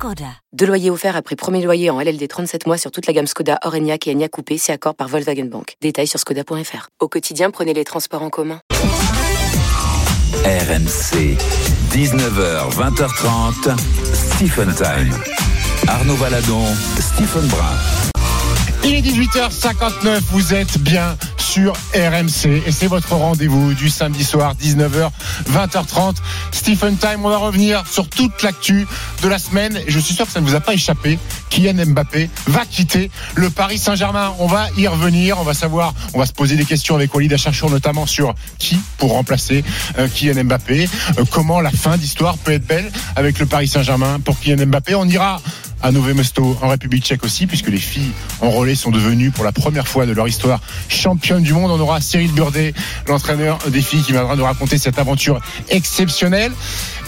Skoda. Deux loyers offerts après premier loyer en LLD 37 mois sur toute la gamme Skoda, Orenia et Enya Coupé, c'est accord par Volkswagen Bank. Détails sur skoda.fr. Au quotidien, prenez les transports en commun. RMC, 19h, 20h30, Stephen Time. Arnaud Valadon, Stephen Brun. Il est 18h59, vous êtes bien sur RMC et c'est votre rendez-vous du samedi soir 19h 20h30 Stephen Time on va revenir sur toute l'actu de la semaine. Et je suis sûr que ça ne vous a pas échappé Kylian Mbappé va quitter le Paris Saint-Germain. On va y revenir. On va savoir on va se poser des questions avec Walid Acharchour notamment sur qui pour remplacer euh, Kylian Mbappé. Euh, comment la fin d'histoire peut être belle avec le Paris Saint-Germain pour Kylian Mbappé? On ira à Nové Mesto en République tchèque aussi, puisque les filles en relais sont devenues pour la première fois de leur histoire championnes du monde. On aura Cyril Burdet, l'entraîneur des filles, qui viendra nous raconter cette aventure exceptionnelle.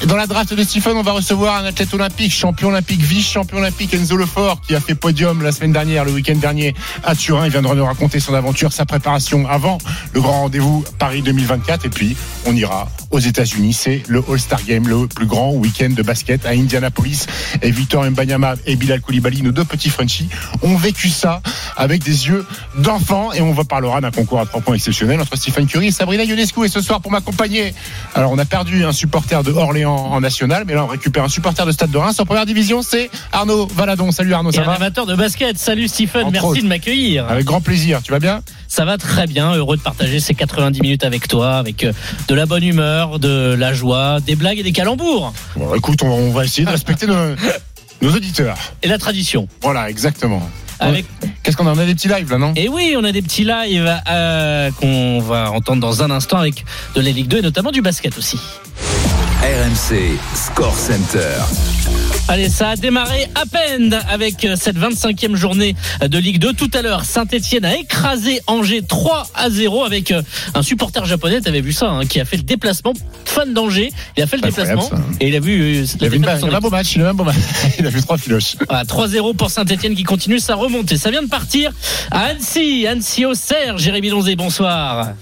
Dans la draft de Stephen, on va recevoir un athlète olympique, champion olympique, vice-champion olympique, Enzo Lefort, qui a fait podium la semaine dernière, le week-end dernier à Turin. Il viendra nous raconter son aventure, sa préparation avant le grand rendez-vous Paris 2024. Et puis, on ira aux États-Unis. C'est le All-Star Game, le plus grand week-end de basket à Indianapolis. Et Victor Mbanyama et Bilal Koulibaly, nos deux petits Frenchies, ont vécu ça avec des yeux d'enfant. Et on va parlera d'un concours à trois points exceptionnel entre Stephen Curry et Sabrina Ionescu. Et ce soir, pour m'accompagner, alors on a perdu un supporter de Orléans en national, mais là on récupère un supporter de Stade de Reims en première division. C'est Arnaud Valadon. Salut Arnaud, ça Et un va amateur de basket. Salut Stephen, Entre merci autres. de m'accueillir. Avec grand plaisir. Tu vas bien? Ça va très bien, heureux de partager ces 90 minutes avec toi, avec euh, de la bonne humeur, de la joie, des blagues et des calembours. Bon, écoute, on, on va essayer de respecter nos, nos auditeurs. Et la tradition. Voilà, exactement. Avec... Qu'est-ce qu'on a? On a des petits lives là, non? Et oui, on a des petits lives euh, qu'on va entendre dans un instant avec de la Ligue 2 et notamment du basket aussi. RMC, Score Center. Allez, ça a démarré à peine avec euh, cette 25e journée de Ligue 2. Tout à l'heure, Saint-Etienne a écrasé Angers 3 à 0 avec euh, un supporter japonais, t'avais vu ça, hein, qui a fait le déplacement, fan d'Angers. Il a fait le déplacement ça. et il a vu euh, Il a vu un beau match, il a un beau match. Il a vu trois filoches. Voilà, 3-0 pour Saint-Etienne qui continue sa remontée. Ça vient de partir à Annecy, Annecy au Serre. Jérémy Donzé, bonsoir.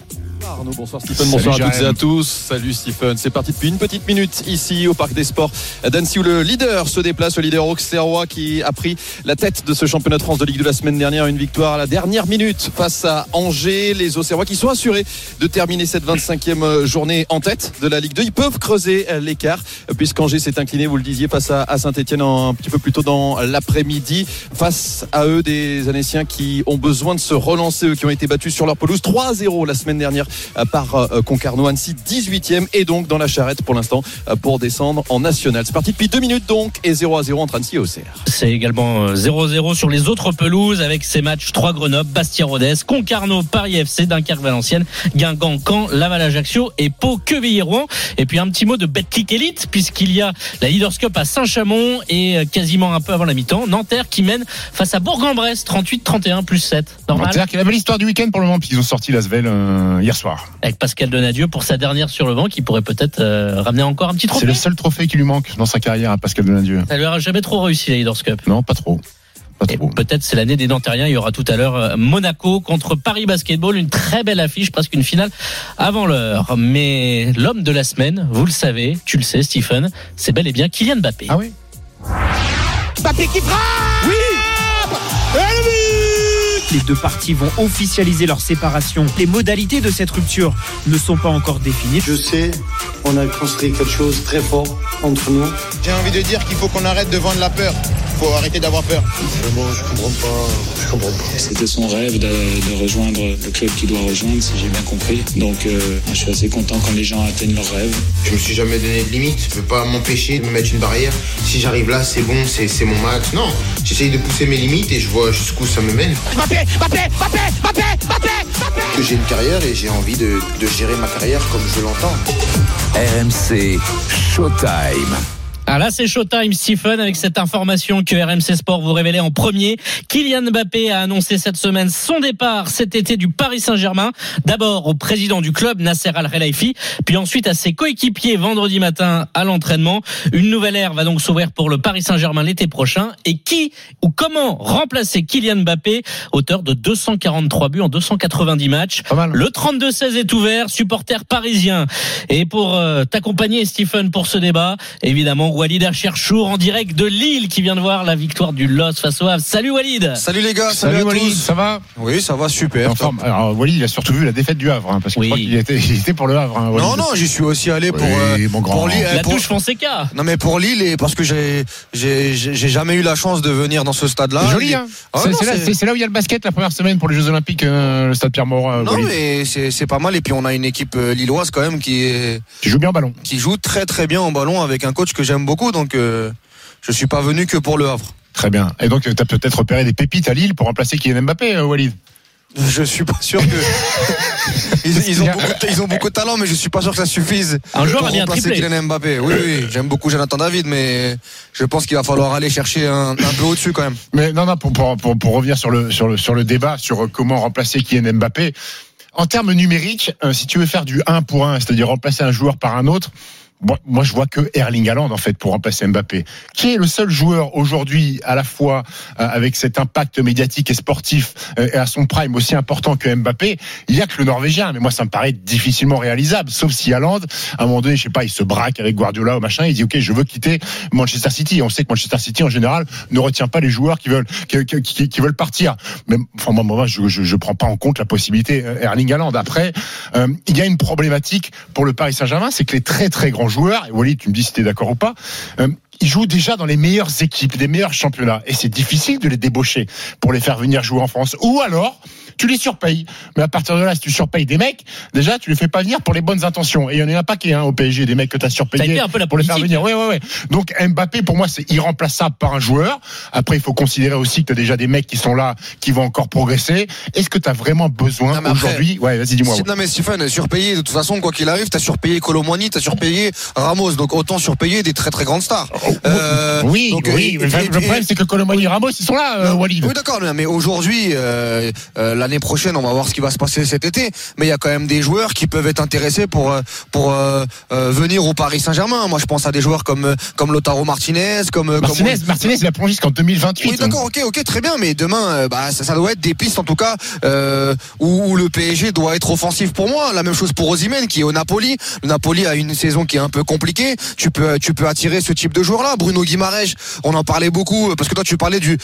Arnaud, bonsoir Stephen, Salut, bonsoir à toutes et à tous. Salut Stephen, c'est parti depuis une petite minute ici au Parc des Sports d'Annecy où le leader se déplace, le leader auxerrois qui a pris la tête de ce championnat de France de Ligue de la semaine dernière, une victoire à la dernière minute face à Angers, les auxerrois qui sont assurés de terminer cette 25e journée en tête de la Ligue 2. Ils peuvent creuser l'écart puisqu'Angers s'est incliné, vous le disiez, face à, Saint-Etienne un petit peu plus tôt dans l'après-midi. Face à eux, des Annéciens qui ont besoin de se relancer, eux qui ont été battus sur leur pelouse 3-0 la semaine dernière par euh, Concarneau. Annecy 18e et donc dans la charrette pour l'instant euh, pour descendre en national. C'est parti depuis deux minutes donc et 0 à 0 entre Annecy et Auxerre. C'est également euh, 0-0 sur les autres pelouses avec ces matchs 3 Grenoble, Bastia-Rodez, Concarneau, Paris FC, Dunkerque-Valenciennes, Guingamp, Caen, Laval, Ajaccio et Pau, Quevilly-Rouen. Et puis un petit mot de Betclic Elite puisqu'il y a la Leaders Cup à Saint-Chamond et euh, quasiment un peu avant la mi-temps, Nanterre qui mène face à Bourg-en-Bresse 38-31 plus 7. Normal. C'est-à-dire qu'il y a la belle histoire du week-end pour le moment, puis ils ont sorti Lasvel euh, hier soir. Avec Pascal Donadieu pour sa dernière sur le banc qui pourrait peut-être euh, ramener encore un petit C'est trophée. le seul trophée qui lui manque dans sa carrière à Pascal Donadieu. Ça lui aura jamais trop réussi la Leaders Cup. Non, pas trop. Pas Et trop. peut-être c'est l'année des Nantériens. Il y aura tout à l'heure euh, Monaco contre Paris Basketball, une très belle affiche, presque une finale avant l'heure. Mais l'homme de la semaine, vous le savez, tu le sais, Stephen, c'est bel et bien Kylian Mbappé. Ah oui Les deux parties vont officialiser leur séparation. Les modalités de cette rupture ne sont pas encore définies. Je sais, on a construit quelque chose de très fort entre nous. J'ai envie de dire qu'il faut qu'on arrête de vendre la peur. Il faut arrêter d'avoir peur. Vraiment, je comprends pas. Je comprends pas. C'était son rêve de, de rejoindre le club qu'il doit rejoindre, si j'ai bien compris. Donc, euh, moi, je suis assez content quand les gens atteignent leurs rêves. Je me suis jamais donné de limite. Je veux pas m'empêcher de me mettre une barrière. Si j'arrive là, c'est bon, c'est c'est mon max. Non, j'essaye de pousser mes limites et je vois jusqu'où ça me mène. Que j'ai une carrière et j'ai envie de, de gérer ma carrière comme je l'entends. RMC, Showtime. Ah là, c'est Showtime, Stephen, avec cette information que RMC Sport vous révélait en premier. Kylian Mbappé a annoncé cette semaine son départ cet été du Paris Saint-Germain. D'abord au président du club, Nasser Al-Khelaifi, puis ensuite à ses coéquipiers vendredi matin à l'entraînement. Une nouvelle ère va donc s'ouvrir pour le Paris Saint-Germain l'été prochain. Et qui ou comment remplacer Kylian Mbappé, auteur de 243 buts en 290 matchs Le 32-16 est ouvert, supporter parisien. Et pour euh, t'accompagner, Stephen, pour ce débat, évidemment, Walid Acherchour en direct de Lille qui vient de voir la victoire du LOS face au Havre. Salut Walid Salut les gars, salut, Salut à Walid, tous. ça va Oui, ça va super. En forme. Alors, Walid, il a surtout vu la défaite du Havre, hein, parce que Oui. je crois qu'il était, pour le Havre. hein, Walid. Non, non, j'y suis aussi allé pour, Oui, euh, mon grand. pour Lille. La pour- touche Fonseca Non, mais pour Lille, et parce que j'ai j'ai j'ai j'ai jamais eu la chance de venir dans ce stade-là. C'est joli, hein Ah C'est non, là, où il y a le basket la première semaine pour les Jeux Olympiques, euh, le stade Pierre-Mauroy. Non, Walid. mais c'est pas mal. Et puis on a une équipe euh, lilloise quand même qui est Tu joues bien au ballon. qui joue très très bien au ballon avec un coach que j'aime beaucoup. Donc euh, je suis pas venu que pour le Havre. Très bien. Et donc, tu as peut-être repéré des pépites à Lille pour remplacer Kylian Mbappé, euh, Walid? Je suis pas sûr que ils, ils ont beaucoup de, ils ont beaucoup de talent, mais je suis pas sûr que ça suffise. Un joueur pour remplacer. Kylian Mbappé. Oui, oui, j'aime beaucoup Jonathan David, mais je pense qu'il va falloir aller chercher un, un peu au-dessus quand même. Mais non, non, pour, pour, pour, pour revenir sur le, sur, le, sur le débat sur euh, comment remplacer Kylian Mbappé, en termes numériques, euh, si tu veux faire du 1 pour 1, c'est-à-dire remplacer un joueur par un autre, moi, je vois que Erling Haaland en fait pour remplacer Mbappé, qui est le seul joueur aujourd'hui à la fois euh, avec cet impact médiatique et sportif euh, et à son prime aussi important que Mbappé. Il y a que le Norvégien, mais moi ça me paraît difficilement réalisable, sauf si Haaland, à un moment donné, je sais pas, il se braque avec Guardiola ou machin, il dit ok, je veux quitter Manchester City. On sait que Manchester City en général ne retient pas les joueurs qui veulent qui, qui- qui- veulent partir. Mais enfin moi, moi je, je je prends pas en compte la possibilité euh, Erling Haaland. Après, il y a une problématique pour le Paris Saint-Germain, c'est que les très très grands joueurs, et Wally, tu me dis si tu es d'accord ou pas, euh, ils jouent déjà dans les meilleures équipes, des meilleurs championnats. Et c'est difficile de les débaucher pour les faire venir jouer en France. Ou alors, tu les surpayes. Mais à partir de là, si tu surpayes des mecs, déjà, tu les fais pas venir pour les bonnes intentions. Et il y en a un paquet hein, au PSG, des mecs que tu as surpayés un peu la pour les faire venir. Ouais, ouais, ouais. Donc Mbappé, pour moi, c'est irremplaçable par un joueur. Après, il faut considérer aussi que tu as déjà des mecs qui sont là, qui vont encore progresser. Est-ce que tu as vraiment besoin aujourd'hui? Ouais, vas-y, dis-moi. Si- Non mais Stéphane, surpayé de toute façon quoi qu'il arrive, t'as surpayé Colomboigny, t'as surpayé Ramos, donc autant surpayer des très très grandes stars. Euh, oui, donc, oui. et- mais et- le problème, c'est que Colomani et Ramos, ils sont là, euh, Walid. Oui d'accord, mais aujourd'hui, euh, euh, l'année prochaine, on va voir ce qui va se passer cet été. Mais il y a quand même des joueurs qui peuvent être intéressés pour euh, pour euh, euh, venir au Paris Saint-Germain. Moi, je pense à des joueurs comme comme Lautaro Martinez, comme Martinez, comme- Martinez, il a plongé jusqu'en 2028. oui, d'accord, ok, ok, très bien, mais demain, bah, ça, ça doit être des pistes en tout cas où, où le PSG doit être offensif pour moi. La même chose pour Osimhen qui est au Napoli. Le Napoli a une saison qui est un peu compliquée. Tu peux, tu peux attirer ce type de joueur-là. Bruno Guimaraes, on en parlait beaucoup parce que toi tu parlais du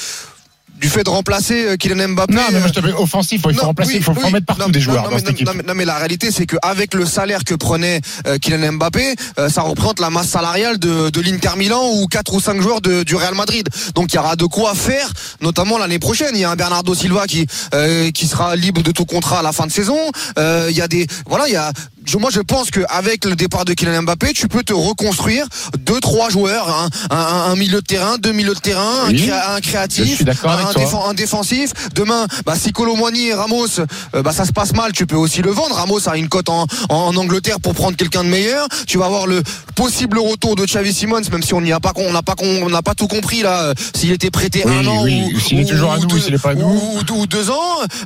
du fait de remplacer euh, Kylian Mbappé. Non, mais moi, je te fais offensif, il faut non, remplacer, il faut, faut oui. mettre partout Non, des joueurs non, dans mais, cette équipe. non, mais- non, mais la réalité, c'est qu'avec le salaire que prenait euh, Kylian Mbappé, euh, ça représente la masse salariale de, de l'Inter Milan ou quatre ou cinq joueurs de- du Real Madrid. Donc il y aura de quoi faire, notamment l'année prochaine. Il y a un Bernardo Silva qui euh, qui sera libre de tout contrat à la fin de saison. Euh, il y a des voilà, il y a moi je pense qu'avec le départ de Kylian Mbappé, tu peux te reconstruire deux trois joueurs, un, un- un milieu de terrain, deux milieux de terrain, un, créa- créatif, un, défensif. Demain, bah, si Colomboigny et Ramos, euh, bah, ça se passe mal, tu peux aussi le vendre. Ramos a une cote en, en Angleterre pour prendre quelqu'un de meilleur. Tu vas avoir le possible retour de Xavi Simons, même si on n'y a pas, on n'a pas, on n'a pas tout compris là. euh, S'il était prêté Oui, un an oui, ou, s'il est ou- toujours à ou nous, deux, s'il est pas à nous. ou, ou- ou deux ans,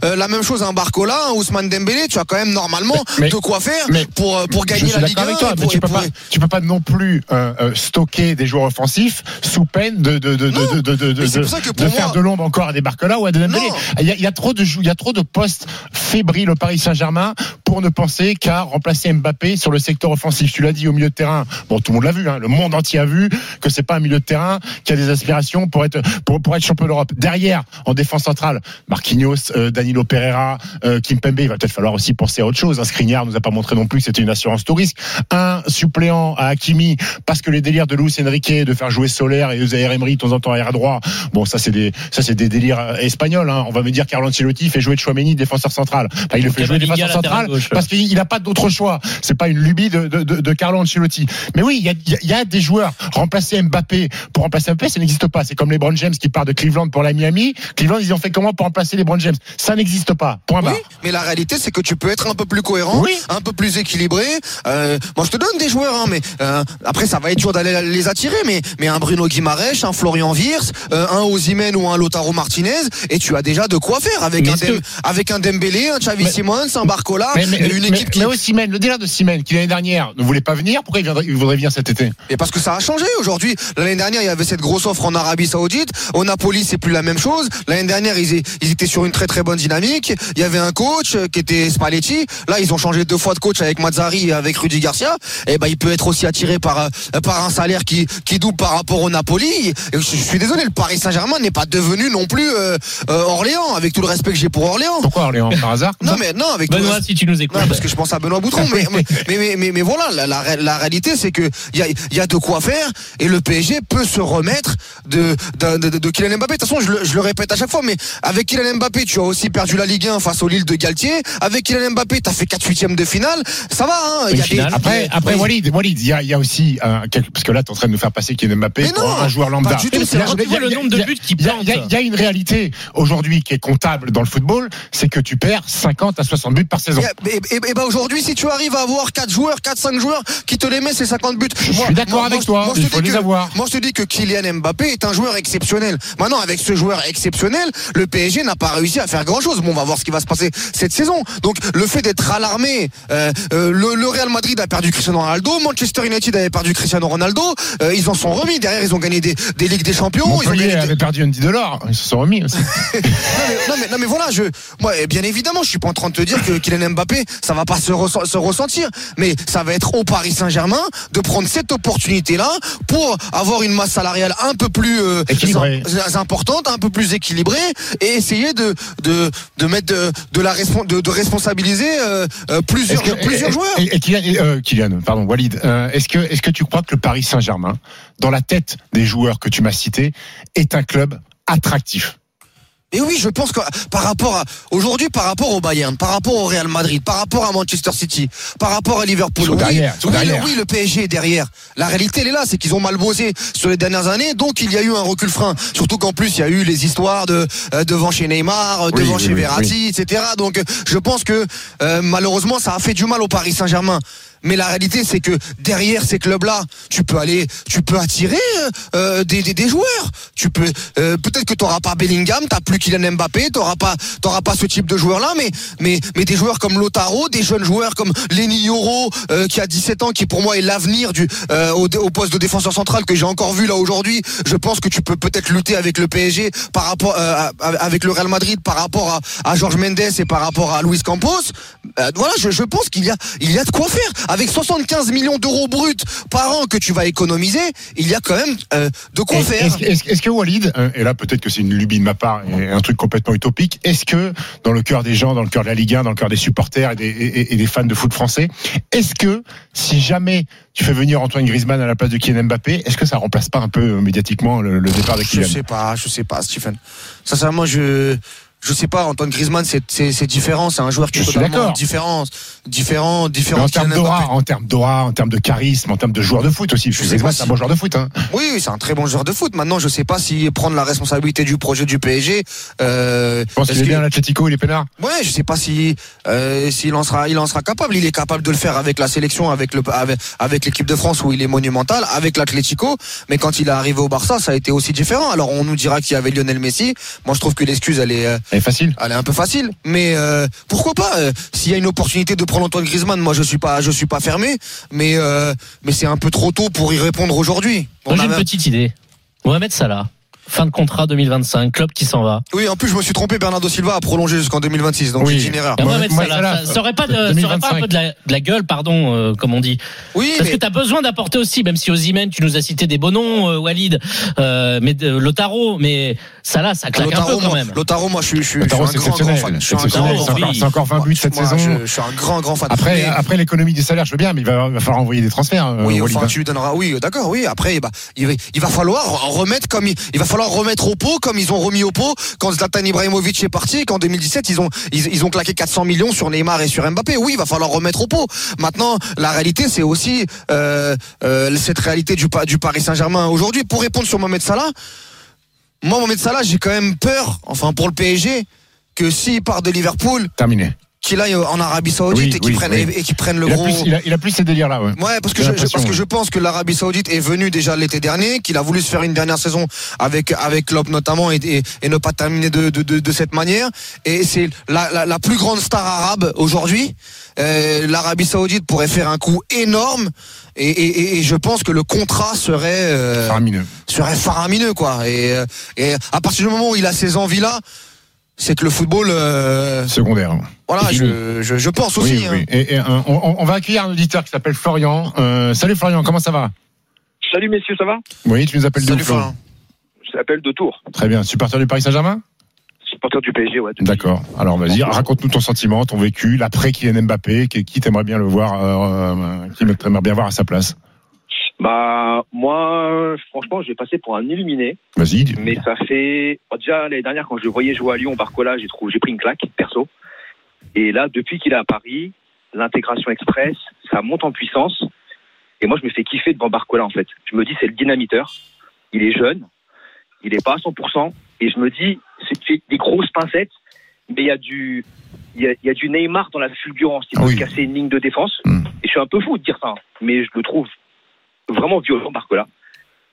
euh, la même chose un Barcola, un Ousmane Dembélé. Tu as quand même normalement Mais- de quoi faire mais- pour euh, pour gagner la Ligue d'accord 1 avec toi, et mais pour- tu peux pas, tu peux pas non plus euh, euh, stocker des joueurs offensifs sous peine de de de Non, de de, de, de- faire de l'ombre encore à des Barcola ou à des Dembélé. Il y a, il y a trop de il y a trop de postes fébriles au Paris Saint-Germain pour ne penser qu'à remplacer Mbappé sur le secteur offensif. Tu l'as dit au milieu de terrain. Bon, tout le monde l'a vu. Hein, le monde entier a vu que c'est pas un milieu de terrain qui a des aspirations pour être pour, pour être champion d'Europe. Derrière, en défense centrale, Marquinhos, euh, Danilo Pereira, euh, Kimpembe. Il va peut-être falloir aussi penser à autre chose. Un Skriniar nous a pas montré non plus que c'était une assurance tout risque. Un suppléant à Hakimi parce que les délires de Luis Enrique de faire jouer Solaire et Zaire Emery de temps en temps arrière droit. Bon, ça c'est des ça c'est des délires euh, espagnols. Hein. On va me dire Carlo Ancelotti fait jouer Chouameni défenseur central. Enfin, il le fait jouer défenseur central parce qu'il n'a pas d'autre choix. C'est pas une lubie de, de, de, de Carlo Ancelotti. Mais oui, il y a, il y a- il y a des joueurs remplacer Mbappé pour remplacer Mbappé, ça n'existe pas. C'est comme les LeBron James qui part de Cleveland pour la Miami. Cleveland, ils ont fait comment pour remplacer les LeBron James? Ça n'existe pas. Point barre. Oui, mais la réalité, c'est que tu peux être un peu plus cohérent, Oui. un peu plus plus équilibré. Euh, moi, je te donne des joueurs, hein, mais euh, après, ça va être dur d'aller les attirer. Mais, mais un Bruno Guimarèche, un Florian Wirtz, euh, un Osimhen ou un Lotaro Martinez, et tu as déjà de quoi faire avec Mais un, Dem- que- avec un Dembélé, un Xavi Simons, un Barcola, Mais, mais, une équipe qui. mais Simon, le délire de Simon, qui l'année dernière ne voulait pas venir, pourquoi il, viendrait- il voudrait venir cet été? Et parce que ça a changé aujourd'hui. L'année dernière, il y avait cette grosse offre en Arabie Saoudite. Au Napoli, c'est plus la même chose. L'année dernière, ils, ils étaient sur une très très bonne dynamique. Il y avait un coach euh, qui était Spalletti. Là, ils ont changé deux fois de coach avec Mazzari et avec Rudy Garcia. Et ben, il peut être aussi attiré par euh, par un salaire qui qui double par rapport au Napoli. Je, je suis désolé, le Paris Saint-Germain n'est pas devenu non plus euh, euh, Orléans, avec tout le respect que j'ai pour Orléans. Pourquoi Orléans Par hasard Non mais non avec tout le Benoît, respect- si tu nous écoutes. non, parce que je pense à Benoît Boutron, mais, mais, mais, mais, mais voilà, la, la, la réalité, c'est que il y a, il y a de quoi faire et le PSG peut se remettre de, de, de, de Kylian Mbappé. De toute façon, je le, je le répète à chaque fois, mais avec Kylian Mbappé, tu as aussi perdu la Ligue 1 face au Lille de Galtier. Avec Kylian Mbappé, tu as fait 4 huitièmes de finale. Ça va, hein. Il y a finale. Après, après Oui. Walid, Walid, il y a, il y a aussi quelque- parce que là, tu es en train de nous faire passer Kylian Mbappé Mais pour non, un joueur lambda. tout, Il y a- c'est il y a- le nombre de buts qu'il il y a- y, une réalité aujourd'hui qui est comptable dans le football, c'est que tu perds 50 à 60 buts par saison. Et, et- et- et ben aujourd'hui, si tu arrives à avoir 4 joueurs, 4, 5 joueurs qui te les met, c'est 50 buts. Je suis d'accord avec toi, je il faut les que- avoir. Moi, je te dis que Kylian Mbappé est un joueur exceptionnel. Maintenant, avec ce joueur exceptionnel, le PSG n'a pas réussi à faire grand chose. Bon, on va voir ce qui va se passer cette saison. Donc, le fait d'être alarmé, euh, euh, le, le Real Madrid a perdu Cristiano Ronaldo, Manchester United avait perdu Cristiano Ronaldo, euh, ils en sont remis. Derrière, ils ont gagné des, des Ligues des Champions. ils ont gagné des- avait perdu Andy Delors, ils se sont remis aussi. non, mais, non, mais, non, mais voilà, je, moi, bien évidemment, je suis pas en train de te dire que Kylian Mbappé, ça va pas se, ressent- se ressentir, mais ça va être au Paris Saint-Germain de prendre cette opportunité-là pour avoir une masse salariale un peu plus euh, importante, un peu plus équilibrée, et essayer de de, de mettre de, de la respon- de, de responsabiliser euh, euh, plusieurs Est-ce que- plusieurs et- joueurs. Et, et Kylian, euh, Kylian, pardon, Walid, euh, est-ce que, est-ce que tu crois que le Paris Saint-Germain, dans la tête des joueurs que tu m'as cités, est un club attractif? Et oui, je pense que par rapport à aujourd'hui, par rapport au Bayern, par rapport au Real Madrid, par rapport à Manchester City, par rapport à Liverpool, oui, derrière, oui, derrière. oui, le PSG est derrière. La réalité, elle est là, c'est qu'ils ont mal bossé sur les dernières années, donc il y a eu un recul frein. Surtout qu'en plus, il y a eu les histoires de euh, devant chez Neymar, euh, devant oui, chez Verratti, etc. Donc, je pense que euh, malheureusement, ça a fait du mal au Paris Saint-Germain. Mais la réalité, c'est que derrière ces clubs-là, tu peux aller, tu peux attirer euh, des, des, des joueurs. Tu peux, euh, peut-être que tu n'auras pas Bellingham, t'as plus Kylian Mbappé, t'auras pas, t'auras pas ce type de joueurs-là, mais, mais, mais des joueurs comme Lotaro, des jeunes joueurs comme Lenny Yoro, euh, qui a 17 ans, qui pour moi est l'avenir du, euh, au, au poste de défenseur central que j'ai encore vu là aujourd'hui. Je pense que tu peux peut-être lutter avec le PSG par rapport, euh, avec le Real Madrid par rapport à, à Georges Mendes et par rapport à Luis Campos. Euh, voilà, je, je pense qu'il y a, il y a de quoi faire. Avec 75 millions d'euros bruts par an que tu vas économiser, il y a quand même euh, de quoi faire. Est-ce est-ce- est-ce que Walid, euh, et là peut-être que c'est une lubie de ma part et un truc complètement utopique, est-ce que dans le cœur des gens, dans le cœur de la Ligue 1, dans le cœur des supporters et des, et- et des fans de foot français, est-ce que si jamais tu fais venir Antoine Griezmann à la place de Kylian Mbappé, est-ce que ça remplace pas un peu euh, médiatiquement le, le départ de Je Kylian sais pas, je sais pas, Stephen. Sincèrement, je je sais pas. Antoine Griezmann, c'est c'est c'est différent. C'est un joueur qui Je est totalement d'accord. Différent, différent, Mais différent. en termes d'aura, en termes d'aura, en termes de charisme, en termes de joueur de foot aussi. Je sais pas c'est un bon joueur de foot. Hein. Oui, oui, c'est un très bon joueur de foot. Maintenant, je sais pas si prendre la responsabilité du projet du PSG. Euh, Je pense qu'il est bien à l'Atlético, il est peinard. Ouais, je sais pas si euh, s'il en sera, il en sera capable. Il est capable de le faire avec la sélection, avec le avec, avec l'équipe de France où il est monumental, avec l'Atlético. Mais quand il est arrivé au Barça, ça a été aussi différent. Alors on nous dira qu'il y avait Lionel Messi. Moi, je trouve que l'excuse, elle est, euh, Elle est facile. elle est un peu facile. Mais euh, pourquoi pas euh, S'il y a une opportunité de prendre Antoine Griezmann, moi je suis pas, je suis pas fermé. Mais euh, mais c'est un peu trop tôt pour y répondre aujourd'hui. On Moi, j'ai a- une petite idée. Mohamed Salah, fin de contrat 2025, club qui s'en va. Oui, en plus je me suis trompé. Bernardo Silva a prolongé jusqu'en 2026, donc Oui. une erreur. Mohamed Salah, Salah, ça, ça aurait pas, de, ça aurait pas 2025. un peu de la, de la gueule, pardon, euh, comme on dit. Oui, Parce mais que tu as besoin d'apporter aussi, même si Ozymen, tu nous as cité des beaux noms, euh, Walid, euh, mais de, Lotaro, mais Salah, ça claque un Lotaro, peu quand moi, même. Lotaro, moi je suis, je suis, je suis Lotaro, un c'est grand, grand exceptionnel. fan. Je suis un grand, C'est encore, oui. c'est encore 20 buts cette Moi, saison. Je, je suis un grand, grand fan. Après, Mais- après l'économie des salaires, je veux bien, mais il va, il va falloir envoyer des transferts. euh, oui, enfin, hein. tu lui donneras. Oui, d'accord, oui. Après, bah, il, va, il va falloir remettre comme il, il va falloir remettre au pot comme ils ont remis au pot quand Zlatan Ibrahimovic est parti, et qu'en 2017 ils ont ils, ont claqué 400 millions sur Neymar et sur Mbappé. Oui, il va falloir remettre au pot. Maintenant, la réalité, c'est aussi euh, euh, cette réalité du, du Paris Saint-Germain aujourd'hui. Pour répondre sur Mohamed Salah, moi, Mohamed Salah, j'ai quand même peur, enfin pour le PSG, que s'il part de Liverpool, Terminé. Qu'il aille en Arabie Saoudite Oui, et qu'il oui, prenne oui. et, et qu'il prenne le Il a, gros. plus, il, a, il a plus ces délires-là, ouais. Ouais, parce que je, parce que je pense que l'Arabie Saoudite est venue déjà l'été dernier, qu'il a voulu se faire une dernière saison avec avec Klopp notamment et, et, ne pas terminer de, de, de, de cette manière. Et c'est la, la, la plus grande star arabe aujourd'hui. Euh, L'Arabie Saoudite pourrait faire un coup énorme et, et, et- et je pense que le contrat serait euh, Faramineux. serait faramineux quoi. Et, euh, et à partir du moment où il a ces envies là, c'est que le football, euh, Secondaire. voilà, je, je, je pense aussi. Oui, hein. oui. Et, et, euh, on, on va accueillir un auditeur qui s'appelle Florian. Euh, salut Florian, comment ça va? Salut messieurs, ça va? Oui, tu nous appelles Salut d'où, Flo? Florian. Je t'appelle de Tours, Très bien. Supporter du Paris Saint-Germain? Supporter du PSG, ouais. D'accord. Alors vas-y, raconte-nous ton sentiment, ton vécu, l'après Kylian Mbappé, qui, qui t'aimerait bien le voir, qui t'aimerait bien voir à sa place. Bah moi, franchement, j'ai passé pour un illuminé, Vas-y. mais ça fait oh, déjà l'année dernière quand je le voyais jouer à Lyon, Barcola, j'ai trouvé, j'ai pris une claque perso. Et là, depuis qu'il est à Paris, l'intégration express, ça monte en puissance. Et moi, je me fais kiffer devant Barcola en fait. Je me dis c'est le dynamiteur. Il est jeune, il est pas à 100%, et je me dis c'est des grosses pincettes, mais il y a du il y a, il y a du Neymar dans la fulgurance. Il Ah peut oui. casser une ligne de défense. Hmm. Et je suis un peu fou de dire ça, hein, mais je le trouve vraiment violent, Barcola.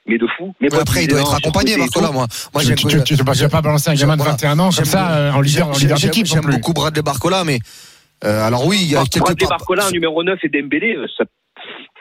Mais de fou. Mais après, il doit être accompagné, Barcola, moi. Moi, tu, j'aime tu, tu, tu, tu vas pas balancer un gamin de Voilà. 21 ans comme J'aime- ça en leader, d'équipe J'aime beaucoup Bradley Barcola, mais euh, alors oui, il y a quelques Bradley Barcola, numéro 9 et Dembélé, euh,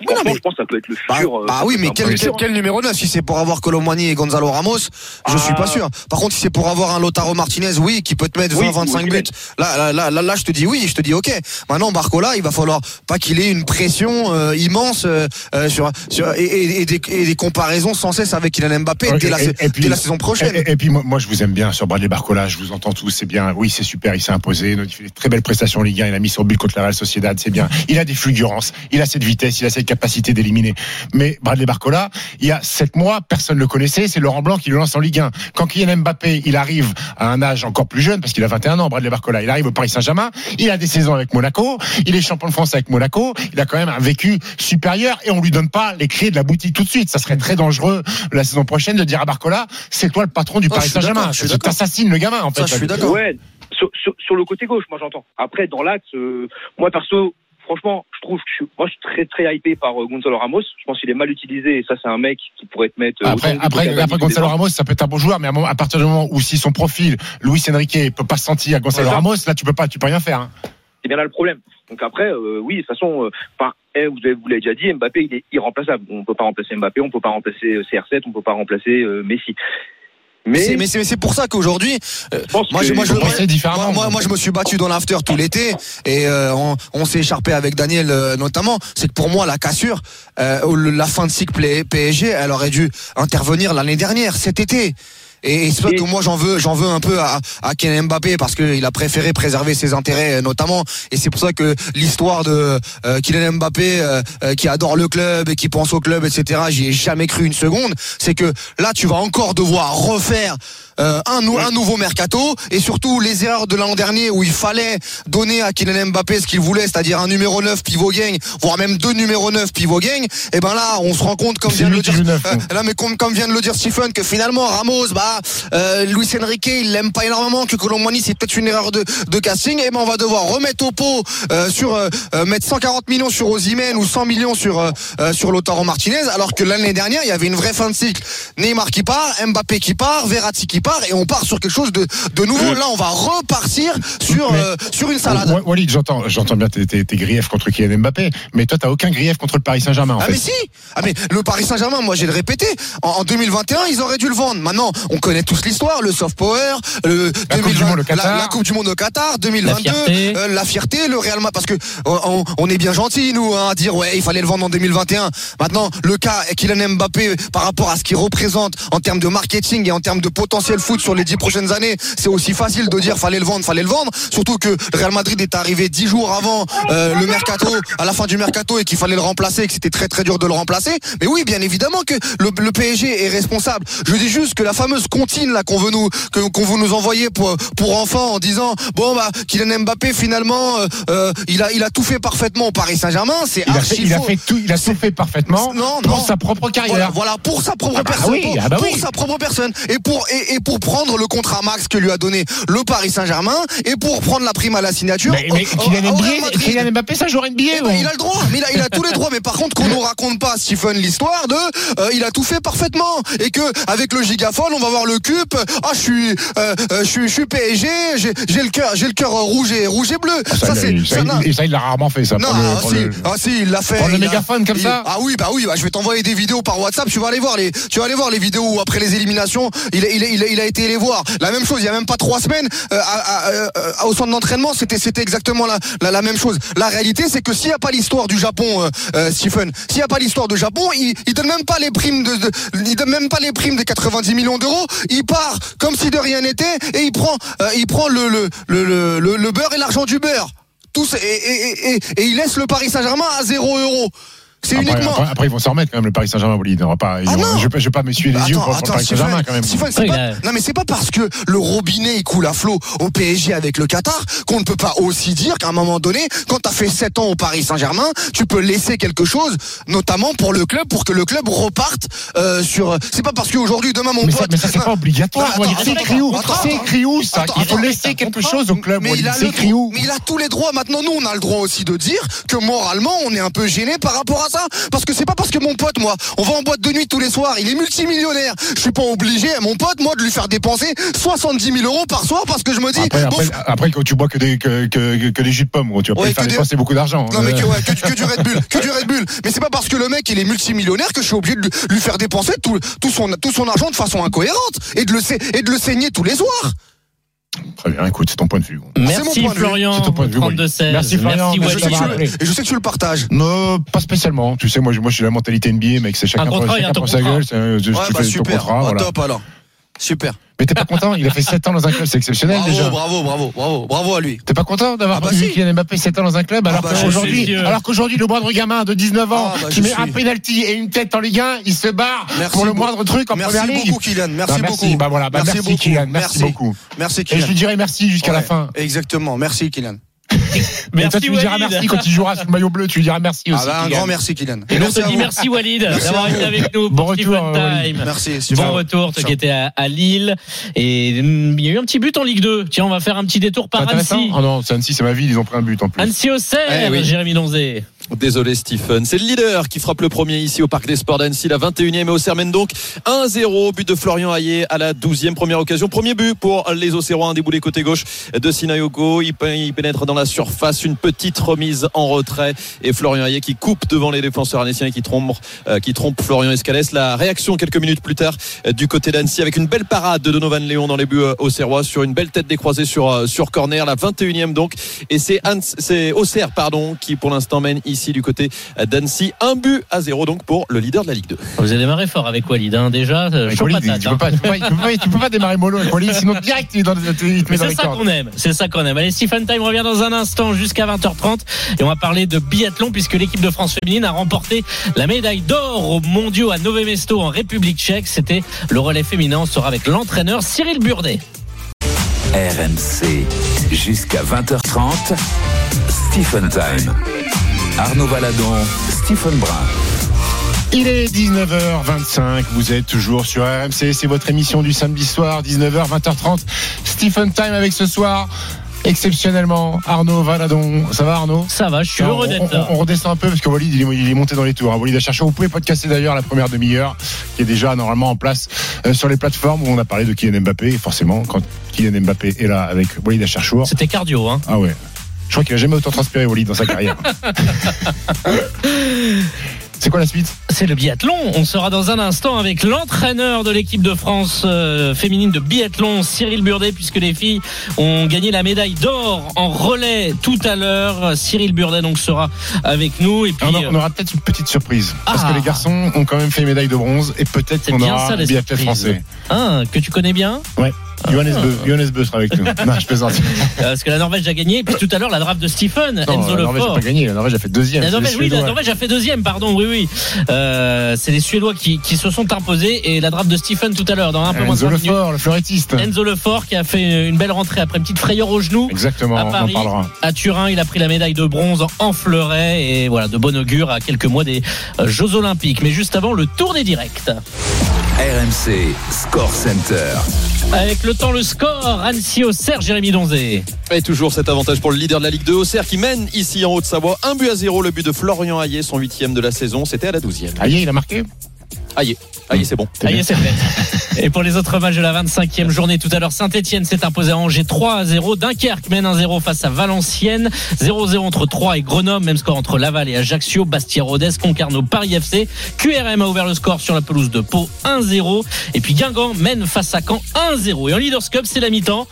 non, mais- je pense que ça peut être le Bah, futur. euh, bah oui, mais quel, numéro 9 Si c'est pour avoir Colomani et Gonzalo Ramos, je Ah. suis pas sûr. Par contre, si c'est pour avoir un Lotaro Martinez, oui, qui peut te mettre 20, Oui, 25 oui, buts, là, là, là, là, là, je te dis oui, je te dis ok. Maintenant, Barcola, il va falloir pas qu'il ait une pression euh, immense euh, sur, sur et, et- et des, et des comparaisons sans cesse avec Kylian Mbappé dès, la, et- et puis- dès la saison prochaine. Et, et puis moi, moi, je vous aime bien sur Bradley Barcola, je vous entends tous, c'est bien. Oui, c'est super, il s'est imposé, il fait des très belles prestations en Ligue 1, il a mis son but contre la Real Sociedad, c'est bien. Il a des fulgurances, il a cette vitesse, il a cette capacité d'éliminer. Mais Bradley Barcola, il y a sept mois, personne ne le connaissait, c'est Laurent Blanc qui le lance en Ligue 1. Quand Kylian Mbappé, il arrive à un âge encore plus jeune, parce qu'il a 21 ans, Bradley Barcola, il arrive au Paris Saint-Germain, il a des saisons avec Monaco, il est champion de France avec Monaco, il a quand même un vécu supérieur et on lui donne pas les clés de la boutique tout de suite. Ça serait très dangereux la saison prochaine de dire à Barcola, c'est toi le patron du Non, Paris Saint-Germain. Tu d'accord. t'assassines le gamin en fait. Ça, je suis d'accord. Ouais, sur, sur, sur le côté gauche, moi j'entends. Après, dans l'axe, euh, moi perso, franchement, je trouve que je suis, moi je suis très très hypé par euh, Gonzalo Ramos. Je pense qu'il est mal utilisé et ça, c'est un mec qui pourrait te mettre. euh, Après, après, après Gonzalo. Ramos, ça peut être un bon joueur, mais à, moment- à partir du moment où si son profil, Luis Enrique, peut pas se sentir Gonzalo C'est ça. Ramos, là tu peux pas, tu peux rien faire. hein. C'est bien là le problème. Donc après, euh, oui, de toute façon, euh, eh, vous avez- vous l'avez déjà dit, Mbappé, il est irremplaçable. On peut pas remplacer Mbappé, on peut pas remplacer euh, CR7, on peut pas remplacer euh, Messi. Mais Mais, c'est pour ça qu'aujourd'hui, euh, moi, que moi, je, moi, moi, moi, je me suis battu dans l'after tout l'été et euh, on, on s'est écharpé avec Daniel euh, notamment. C'est que pour moi, la cassure, euh, le- la fin de cycle PSG, elle aurait dû intervenir l'année dernière, cet été. Et, et c'est Et- que moi j'en veux, j'en veux un peu à, à Kylian Mbappé parce qu'il a préféré préserver ses intérêts euh, notamment. Et c'est pour ça que l'histoire de euh, Kylian Mbappé euh, euh, qui adore le club et qui pense au club, etc. J'y ai jamais cru une seconde. C'est que là tu vas encore devoir refaire euh, un, nou- un nouveau mercato et surtout les erreurs de l'an dernier où il fallait donner à Kylian Mbappé ce qu'il voulait, c'est-à-dire un numéro 9 pivot gang, voire même deux numéros 9 pivot gang. Et ben là on se rend compte comme vient de le dire euh. Là, mais comme, comme vient de le dire Stephen, que finalement Ramos, bah, euh, Luis Enrique, il l'aime pas énormément, que Colomboigny, c'est peut-être une erreur de, de casting. Et ben, on va devoir remettre au pot euh, sur mettre 140 millions sur Osimhen ou 100 millions sur sur Lautaro Martinez, alors que l'année dernière, il y avait une vraie fin de cycle. Neymar qui part, Mbappé qui part, Verratti qui part, et on part sur quelque chose de, de nouveau. Là, on va repartir sur Mais- euh, sur une salade. Wa- Walid, j'entends, j'entends bien tes, tes, tes griefs contre Kylian Mbappé, mais toi t'as aucun grief contre le Paris Saint-Germain en Ah fait. mais si Ah mais le Paris Saint-Germain, moi j'ai le répété, en, en 2021 ils auraient dû le vendre. Maintenant on connaît tous l'histoire, le soft power, le La Coupe du Monde au Qatar. la, la Coupe du Monde au Qatar, 2022, La fierté. euh, la fierté, le Real Madrid, parce que on, on- on est bien gentil nous hein, à dire ouais il fallait le vendre en 2021. Maintenant le cas Kylian Mbappé par rapport à ce qu'il représente en termes de marketing et en termes de potentiel foot sur les dix prochaines années, c'est aussi facile de dire fallait le vendre, fallait le vendre. Surtout que le Real Madrid est arrivé dix jours avant euh, le mercato, à la fin du mercato et qu'il fallait le remplacer et que c'était très très dur de le remplacer. Mais oui, bien évidemment que le, le PSG est responsable. Je dis juste que la fameuse contine là qu'on veut nous que- qu'on veut nous envoyer pour pour enfants en disant bon bah Kylian Mbappé finalement euh, euh, il a il a tout fait parfaitement au Paris Saint-Germain, c'est Il archi fait, il a fait tout, il a tout fait parfaitement Non, pour non. sa propre carrière. Voilà, voilà, pour sa propre Ah bah personne. oui, pour ah bah pour sa propre personne. Et pour, et, et pour prendre le contrat max que lui a donné le Paris Saint-Germain et pour prendre la prime à la signature. Mais, mais au- au- Kylian, au Real NBA, Madrid. Kylian Mbappé, ça NBA. Eh ben, il a le droit, mais il a, il a tous les droits. Mais par contre, qu'on nous raconte pas, Stephen, l'histoire de, euh, il a tout fait parfaitement et que avec le gigaphone, on va voir le cup. Ah, je suis, euh, euh, je suis, je suis PSG. J'ai le cœur, j'ai le cœur rouge et rouge et bleu. Ça, c'est, il- ça, il- ça, il l'a rarement fait, ça. non, le- ah, pour si, le- ah si, il l'a fait. Prendre le mégaphone comme il- ça Ah oui, bah oui, bah, je vais t'envoyer des vidéos par WhatsApp. Tu vas aller voir les, tu vas aller voir les vidéos où après les éliminations, il, il, il, il a été les voir. La même chose. Il y a même pas trois semaines euh, à- euh, au centre d'entraînement, c'était exactement la, même chose. La réalité, c'est que s'il n'y a pas l'histoire du Japon, euh, euh, Stephen, s'il n'y a pas l'histoire du Japon, il, il donne même pas les primes de, de- même pas les primes des 90 millions d'euros. Il part comme si de rien n'était et il prend, euh, le beurre et l'argent du beurre. Et- et il laisse le Paris Saint-Germain à 0 euros. C'est Après, uniquement. après, après, ils vont s'en remettre quand même, le Paris Saint-Germain, Bolide. On va pas, ils Ah vont- je vais pas, je vais pas m'essuyer les Bah, yeux attends, pour, pour le attends, Paris Saint-Germain quand même. Après, pas- Non mais c'est pas parce que le robinet coule à flot au PSG avec le Qatar qu'on ne peut pas aussi dire qu'à un moment donné, quand t'as fait 7 ans au Paris Saint-Germain, tu peux laisser quelque chose, notamment pour le club, pour que le club reparte euh, sur. C'est pas parce qu'aujourd'hui, demain mon Mais ça, pote. mais ça, c'est pas obligatoire. Bolide. attends, C'est attends, écrit où attends, C'est attends. écrit où, ça Attends, Il faut attends, laisser quelque chose au club, mais il a tous les droits. Maintenant, nous, on a le droit aussi de dire que moralement, on est un peu gêné par rapport à ça. Parce que c'est pas parce que mon pote, moi, on va en boîte de nuit tous les soirs, il est multimillionnaire. Je suis pas obligé, à mon pote, moi, de lui faire dépenser 70 000 euros par soir parce que je me dis. Après, bon, après, après, quand tu bois que des, que, que, que des jus de pomme, gros, tu vas pas Ouais, lui faire des- dépenser beaucoup d'argent. Non mais que, Euh, ouais, que, que du Red Bull, que du Red Bull. Mais c'est pas parce que le mec il est multimillionnaire que je suis obligé de lui- faire dépenser tout, tout son tout son argent de façon incohérente et de le et de le saigner tous les soirs. Très bien, écoute, c'est ton point de vue. Mon Merci point vue. Florian, C'est ton point de vue, 32-16. Merci, Florian. Merci je, sais que tu, le- et je sais que tu le partages. Non, pas spécialement. Tu sais, moi, je- moi, je suis la mentalité NBA, mec, c'est chacun, Un pour, contrat chacun ton sa contrat. gueule. c'est, euh, tu Ouais, fais bah ton super. contrat, Au voilà. top alors. Super. Mais t'es pas content Il a fait 7 ans dans un club, c'est exceptionnel Bravo, déjà. bravo, bravo, bravo, bravo à lui. T'es pas content d'avoir Ah bah vu si. Kylian Mbappé 7 ans dans un club alors bah, qu'aujourd'hui, alors qu'aujourd'hui le moindre gamin de 19 ans Ah bah, qui met suis. un penalty et une tête en Ligue 1, il se barre Merci pour le beaucoup. moindre truc en Merci première ligue. beaucoup Kylian, merci Bah, beaucoup. Bah voilà, merci, beaucoup. Kylian, merci, beaucoup. Merci Et Kylian. je lui dirai merci jusqu'à la fin. Exactement, merci Kylian. Et toi, tu lui diras Walid. merci quand il jouera sur le maillot bleu, tu lui diras merci Ah aussi. bah, un Kylian. grand merci Kylian. Et nous, on te dit merci Walid d'avoir été avec nous Bon retour, Walid. Time. Merci, super. Bon retour, toi Ciao. qui étais à, à Lille. Et hum, il y a eu un petit but en Ligue 2. Tiens, on va faire un petit détour par. Annecy. Oh non, c'est Annecy, c'est ma ville, ils ont pris un but en plus. Annecy Auxerre, Eh oui. Jérémy Donzé. Désolé Stephen, c'est le leader qui frappe le premier ici au Parc des Sports d'Annecy, la 21e et au Sermen donc 1-0, but de Florian Hayé à la 12e première occasion. Premier but pour les Auxerrois, un déboulé côté gauche de Sinayogo, il, pé- il pénètre dans la surface, une petite remise en retrait et Florian Hayé qui coupe devant les défenseurs annéciens et qui trompe, euh, qui trompe Florian Escalès. La réaction quelques minutes plus tard euh, du côté d'Annecy avec une belle parade de Donovan Léon dans les buts euh, auxerrois sur une belle tête décroisée sur, sur corner, la 21e donc et c'est Auxerre pardon qui pour l'instant mène du côté d'Annecy un but à zéro donc pour le leader de la Ligue 2 Vous avez démarré fort avec Walid, hein, déjà. euh, Avec chaud Walid, patate, tu, hein. peux pas, tu, peux pas, tu, peux pas, tu peux pas démarrer mollo avec Walid, sinon direct il, est dans, il te met Mais dans c'est les ça qu'on aime, c'est ça qu'on aime. Allez, Stephen Time revient dans un instant jusqu'à 20h30 et on va parler de biathlon puisque l'équipe de France féminine a remporté la médaille d'or aux mondiaux à Nové Mesto en République tchèque. C'était le relais féminin. On sera avec l'entraîneur Cyril Burdet. RMC jusqu'à 20h30. Stephen Time. Arnaud Valadon, Stephen Brun. Il est 19h25, vous êtes toujours sur RMC, c'est votre émission du samedi soir, 19h, 20h30. Stephen Time avec ce soir, exceptionnellement, Arnaud Valadon. Ça va Arnaud? Ça va, je suis heureux on, d'être là. on- on redescend un peu parce que Walid il est, il est monté dans les tours. hein. Walid a cherché. Vous pouvez podcaster d'ailleurs la première demi-heure qui est déjà normalement en place euh, sur les plateformes où on a parlé de Kylian Mbappé. Et forcément, quand Kylian Mbappé est là avec Walid Acharchour, C'était cardio, hein. ah ouais. Je crois qu'il a jamais autant transpiré Walid dans sa carrière. c'est quoi la suite? C'est le biathlon. On sera dans un instant avec l'entraîneur de l'équipe de France euh, féminine de biathlon, Cyril Burdet, puisque les filles ont gagné la médaille d'or en relais tout à l'heure. Cyril Burdet donc sera avec nous. Et puis, on, euh, on aura peut-être une petite surprise. Parce Ah. que les garçons ont quand même fait médaille de bronze et peut-être qu'on aura un biathlète français. Hein, que tu connais bien? Ouais. Johannes Beu, sera avec nous. Non, je plaisante. Euh, Parce que la Norvège a gagné. Et puis tout à l'heure, la draft de Stephen, Non, Enzo la Norvège n'a pas gagné. La Norvège a fait deuxième. La Norvège, oui, la. Norvège a fait deuxième, pardon, oui, oui. Euh, c'est les Suédois qui, qui se sont imposés et la draft de Stephen tout à l'heure, dans un peu moins de Enzo 5 minutes. Lefort, le fleurettiste. Enzo Lefort qui a fait une belle rentrée après une petite frayeur au genou. Exactement, à on en parlera. à Turin, il a pris la médaille de bronze en fleuret et voilà, de bon augure à quelques mois des euh, Jeux Olympiques. Mais juste avant, le tour des directs. RMC Score Center. Avec le temps, le score, Annecy au Serre, Jérémy Donzé. Et toujours cet avantage pour le leader de la Ligue 2, Auxerre, qui mène ici en Haute-Savoie. Un but à zéro, le but de Florian Hayet, son huitième de la saison. C'était à la douzième. Aïe, il a marqué? Hayet, Hayet, c'est bon. Y est, c'est fait. Et pour les autres matchs de la 25e journée, tout à l'heure, Saint-Etienne s'est imposé à Angers 3 à 0. Dunkerque mène 1-0 face à Valenciennes. 0-0 entre 3 et Grenoble. Même score entre Laval et Ajaccio. Bastia-Rodez, Concarneau, Paris FC. QRM a ouvert le score sur la pelouse de Pau 1-0. Et puis Guingamp mène face à Caen 1-0. Et en Leaders Cup, c'est la mi-temps.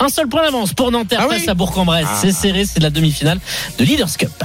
Un seul point d'avance pour Nanterre Ah oui face à Bourg-en-Bresse. C'est serré, c'est la demi-finale de Leaders Cup.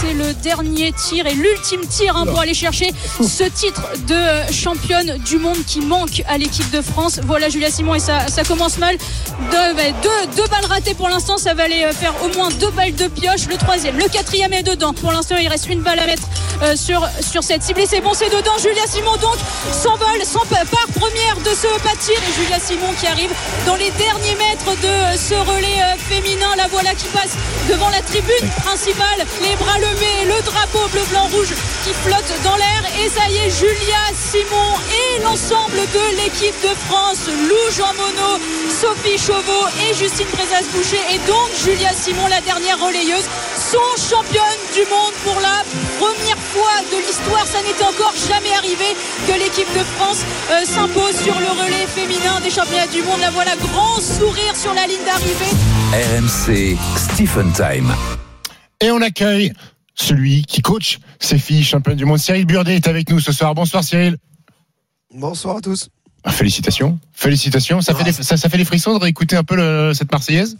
C'est le dernier tir et l'ultime tir hein, pour aller chercher ce titre de euh, championne du monde qui manque à l'équipe de France. Voilà Julia Simon et ça, ça commence mal. Deux, bah, deux, deux balles ratées pour l'instant, ça va aller euh, faire au moins deux balles de pioche. Le troisième, le quatrième est dedans. Pour l'instant, il reste une balle à mettre euh, sur, sur cette cible et c'est bon, c'est dedans. Julia Simon donc s'envole, s'en part première de ce pas de tir et Julia Simon qui arrive dans les derniers mètres de ce relais féminin. La voilà qui passe devant la tribune principale, les bras levés, le drapeau bleu, blanc, rouge qui flotte dans l'air. Et ça y est, Julia Simon et l'ensemble de l'équipe de France, Lou Jean Monod, Sophie Chauveau et Justine Brezas-Boucher. Et donc Julia Simon, la dernière relayeuse, sont championnes du monde pour la première fois de l'histoire. Ça n'était encore jamais arrivé que l'équipe de France euh, s'impose sur le relais féminin des championnats du monde. La voilà, grand sourire sur la ligne d'arrivée. RMC Stephen Time. Et on accueille celui qui coach ses filles championnes du monde. Cyril Burdet est avec nous ce soir. Bonsoir Cyril. Bonsoir à tous. Ah, félicitations. Félicitations. Ça, fait des, ça, ça fait des frissons de réécouter un peu le- cette Marseillaise?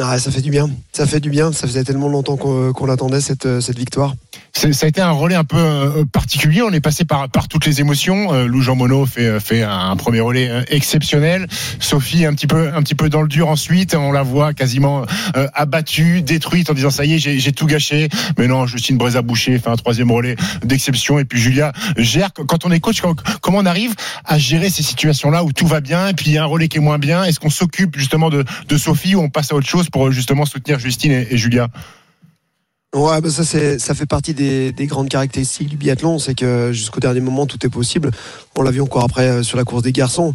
Ah, ça fait du bien. Ça fait du bien. Ça faisait tellement longtemps qu'on qu'on l'attendait, cette, euh, victoire. Ça a été un relais un peu euh, particulier. On est passé par, toutes les émotions. Euh, Lou Jean Monod fait, euh, un premier relais euh, exceptionnel. Sophie un petit peu dans le dur ensuite. On la voit quasiment euh, abattue, détruite en disant ça y est, j'ai tout gâché. Mais non, Justine Breza-Boucher fait un troisième relais d'exception. Et puis Julia gère. Quand on est coach, comment on arrive à gérer ces situations-là où tout va bien et puis il y a un relais qui est moins bien? Est-ce qu'on s'occupe justement de Sophie ou on passe à autre chose? Pour euh, justement soutenir Justine et, Julia Ouais, bah ça, c'est, ça fait partie des, des grandes caractéristiques du biathlon. C'est que jusqu'au dernier moment, tout est possible. On l'a vu encore après euh, sur la course des garçons.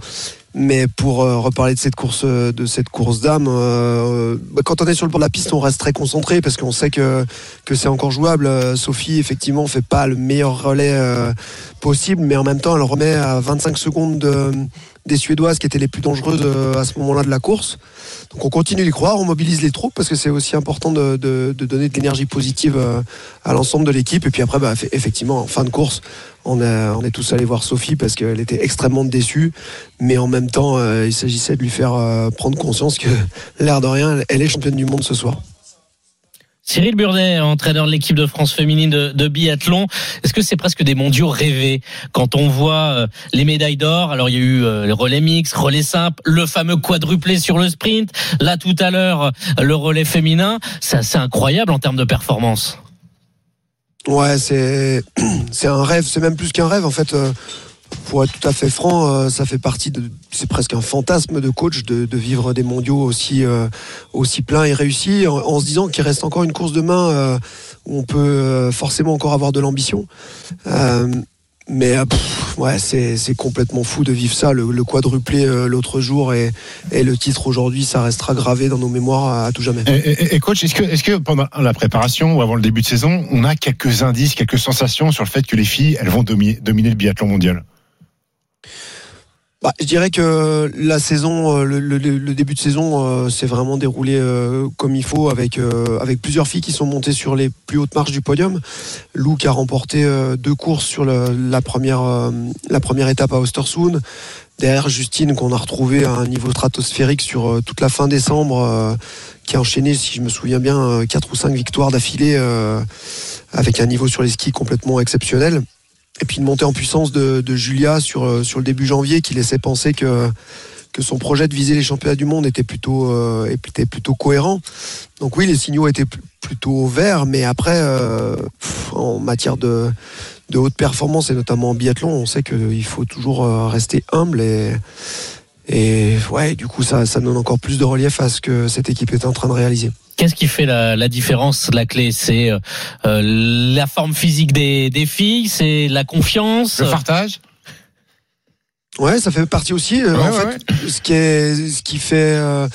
Mais pour euh, reparler de cette course, de cette course d'âme, bah, quand on est sur le bord de la piste, on reste très concentré parce qu'on sait que que c'est encore jouable. Sophie, effectivement, fait pas le meilleur relais possible, mais en même temps, elle remet à 25 secondes de- des Suédoises qui étaient les plus dangereuses euh, à ce moment-là de la course. Donc on continue d'y croire, on mobilise les troupes parce que c'est aussi important de, donner de l'énergie positive euh, à l'ensemble de l'équipe. Et puis après, bah, eff- effectivement, en fin de course, on, on est tous allés voir Sophie parce qu'elle était extrêmement déçue. Mais en même temps, euh, il s'agissait de lui faire prendre conscience que, l'air de rien, elle est championne du monde ce soir. Cyril Burdet, entraîneur de l'équipe de France féminine de, de biathlon. Est-ce que c'est presque des mondiaux rêvés quand on voit euh, les médailles d'or? Alors il y a eu euh, le relais mix, relais simple, le fameux quadruplé sur le sprint. Là tout à l'heure, euh, le relais féminin. C'est assez incroyable en termes de performance. Ouais, c'est c'est un rêve, c'est même plus qu'un rêve en fait. Pour être tout à fait franc, euh, ça fait partie de, c'est presque un fantasme de coach de, de vivre des mondiaux aussi euh, aussi pleins et réussis, en, en se disant qu'il reste encore une course de main euh, où on peut euh, forcément encore avoir de l'ambition. Euh, mais euh, pff, ouais, c'est complètement fou de vivre ça, le, le quadruplé euh, l'autre jour et, et le titre aujourd'hui, ça restera gravé dans nos mémoires à, tout jamais. Et, et- coach, est-ce que, est-ce que pendant la préparation ou avant le début de saison, on a quelques indices, quelques sensations sur le fait que les filles, elles vont dominer, dominer le biathlon mondial? Bah, je dirais que la saison, euh, le, début de saison euh, s'est vraiment déroulé euh, comme il faut avec, avec plusieurs filles qui sont montées sur les plus hautes marches du podium. Lou qui a remporté deux courses sur la, première, la première étape à Ostersund. Derrière Justine qu'on a retrouvé à un niveau stratosphérique sur toute la fin décembre, qui a enchaîné, si je me souviens bien, quatre ou cinq victoires d'affilée avec un niveau sur les skis complètement exceptionnel. Et puis une montée en puissance de, Julia sur, euh, sur le début janvier qui laissait penser que, son projet de viser les championnats du monde était plutôt, euh, cohérent. Donc oui, les signaux étaient pl- plutôt verts, mais après, euh, en matière de, de haute performance et notamment en biathlon, on sait qu'il faut toujours rester humble et, et ouais, du coup, ça, ça donne encore plus de relief à ce que cette équipe est en train de réaliser. Qu'est-ce qui fait la, la différence, la clé? C'est euh, euh, la forme physique des, des filles, c'est la confiance? Le fartage Ouais, ça fait partie aussi. euh, Ouais, en ouais, fait, ce qui est, ce qui fait, euh,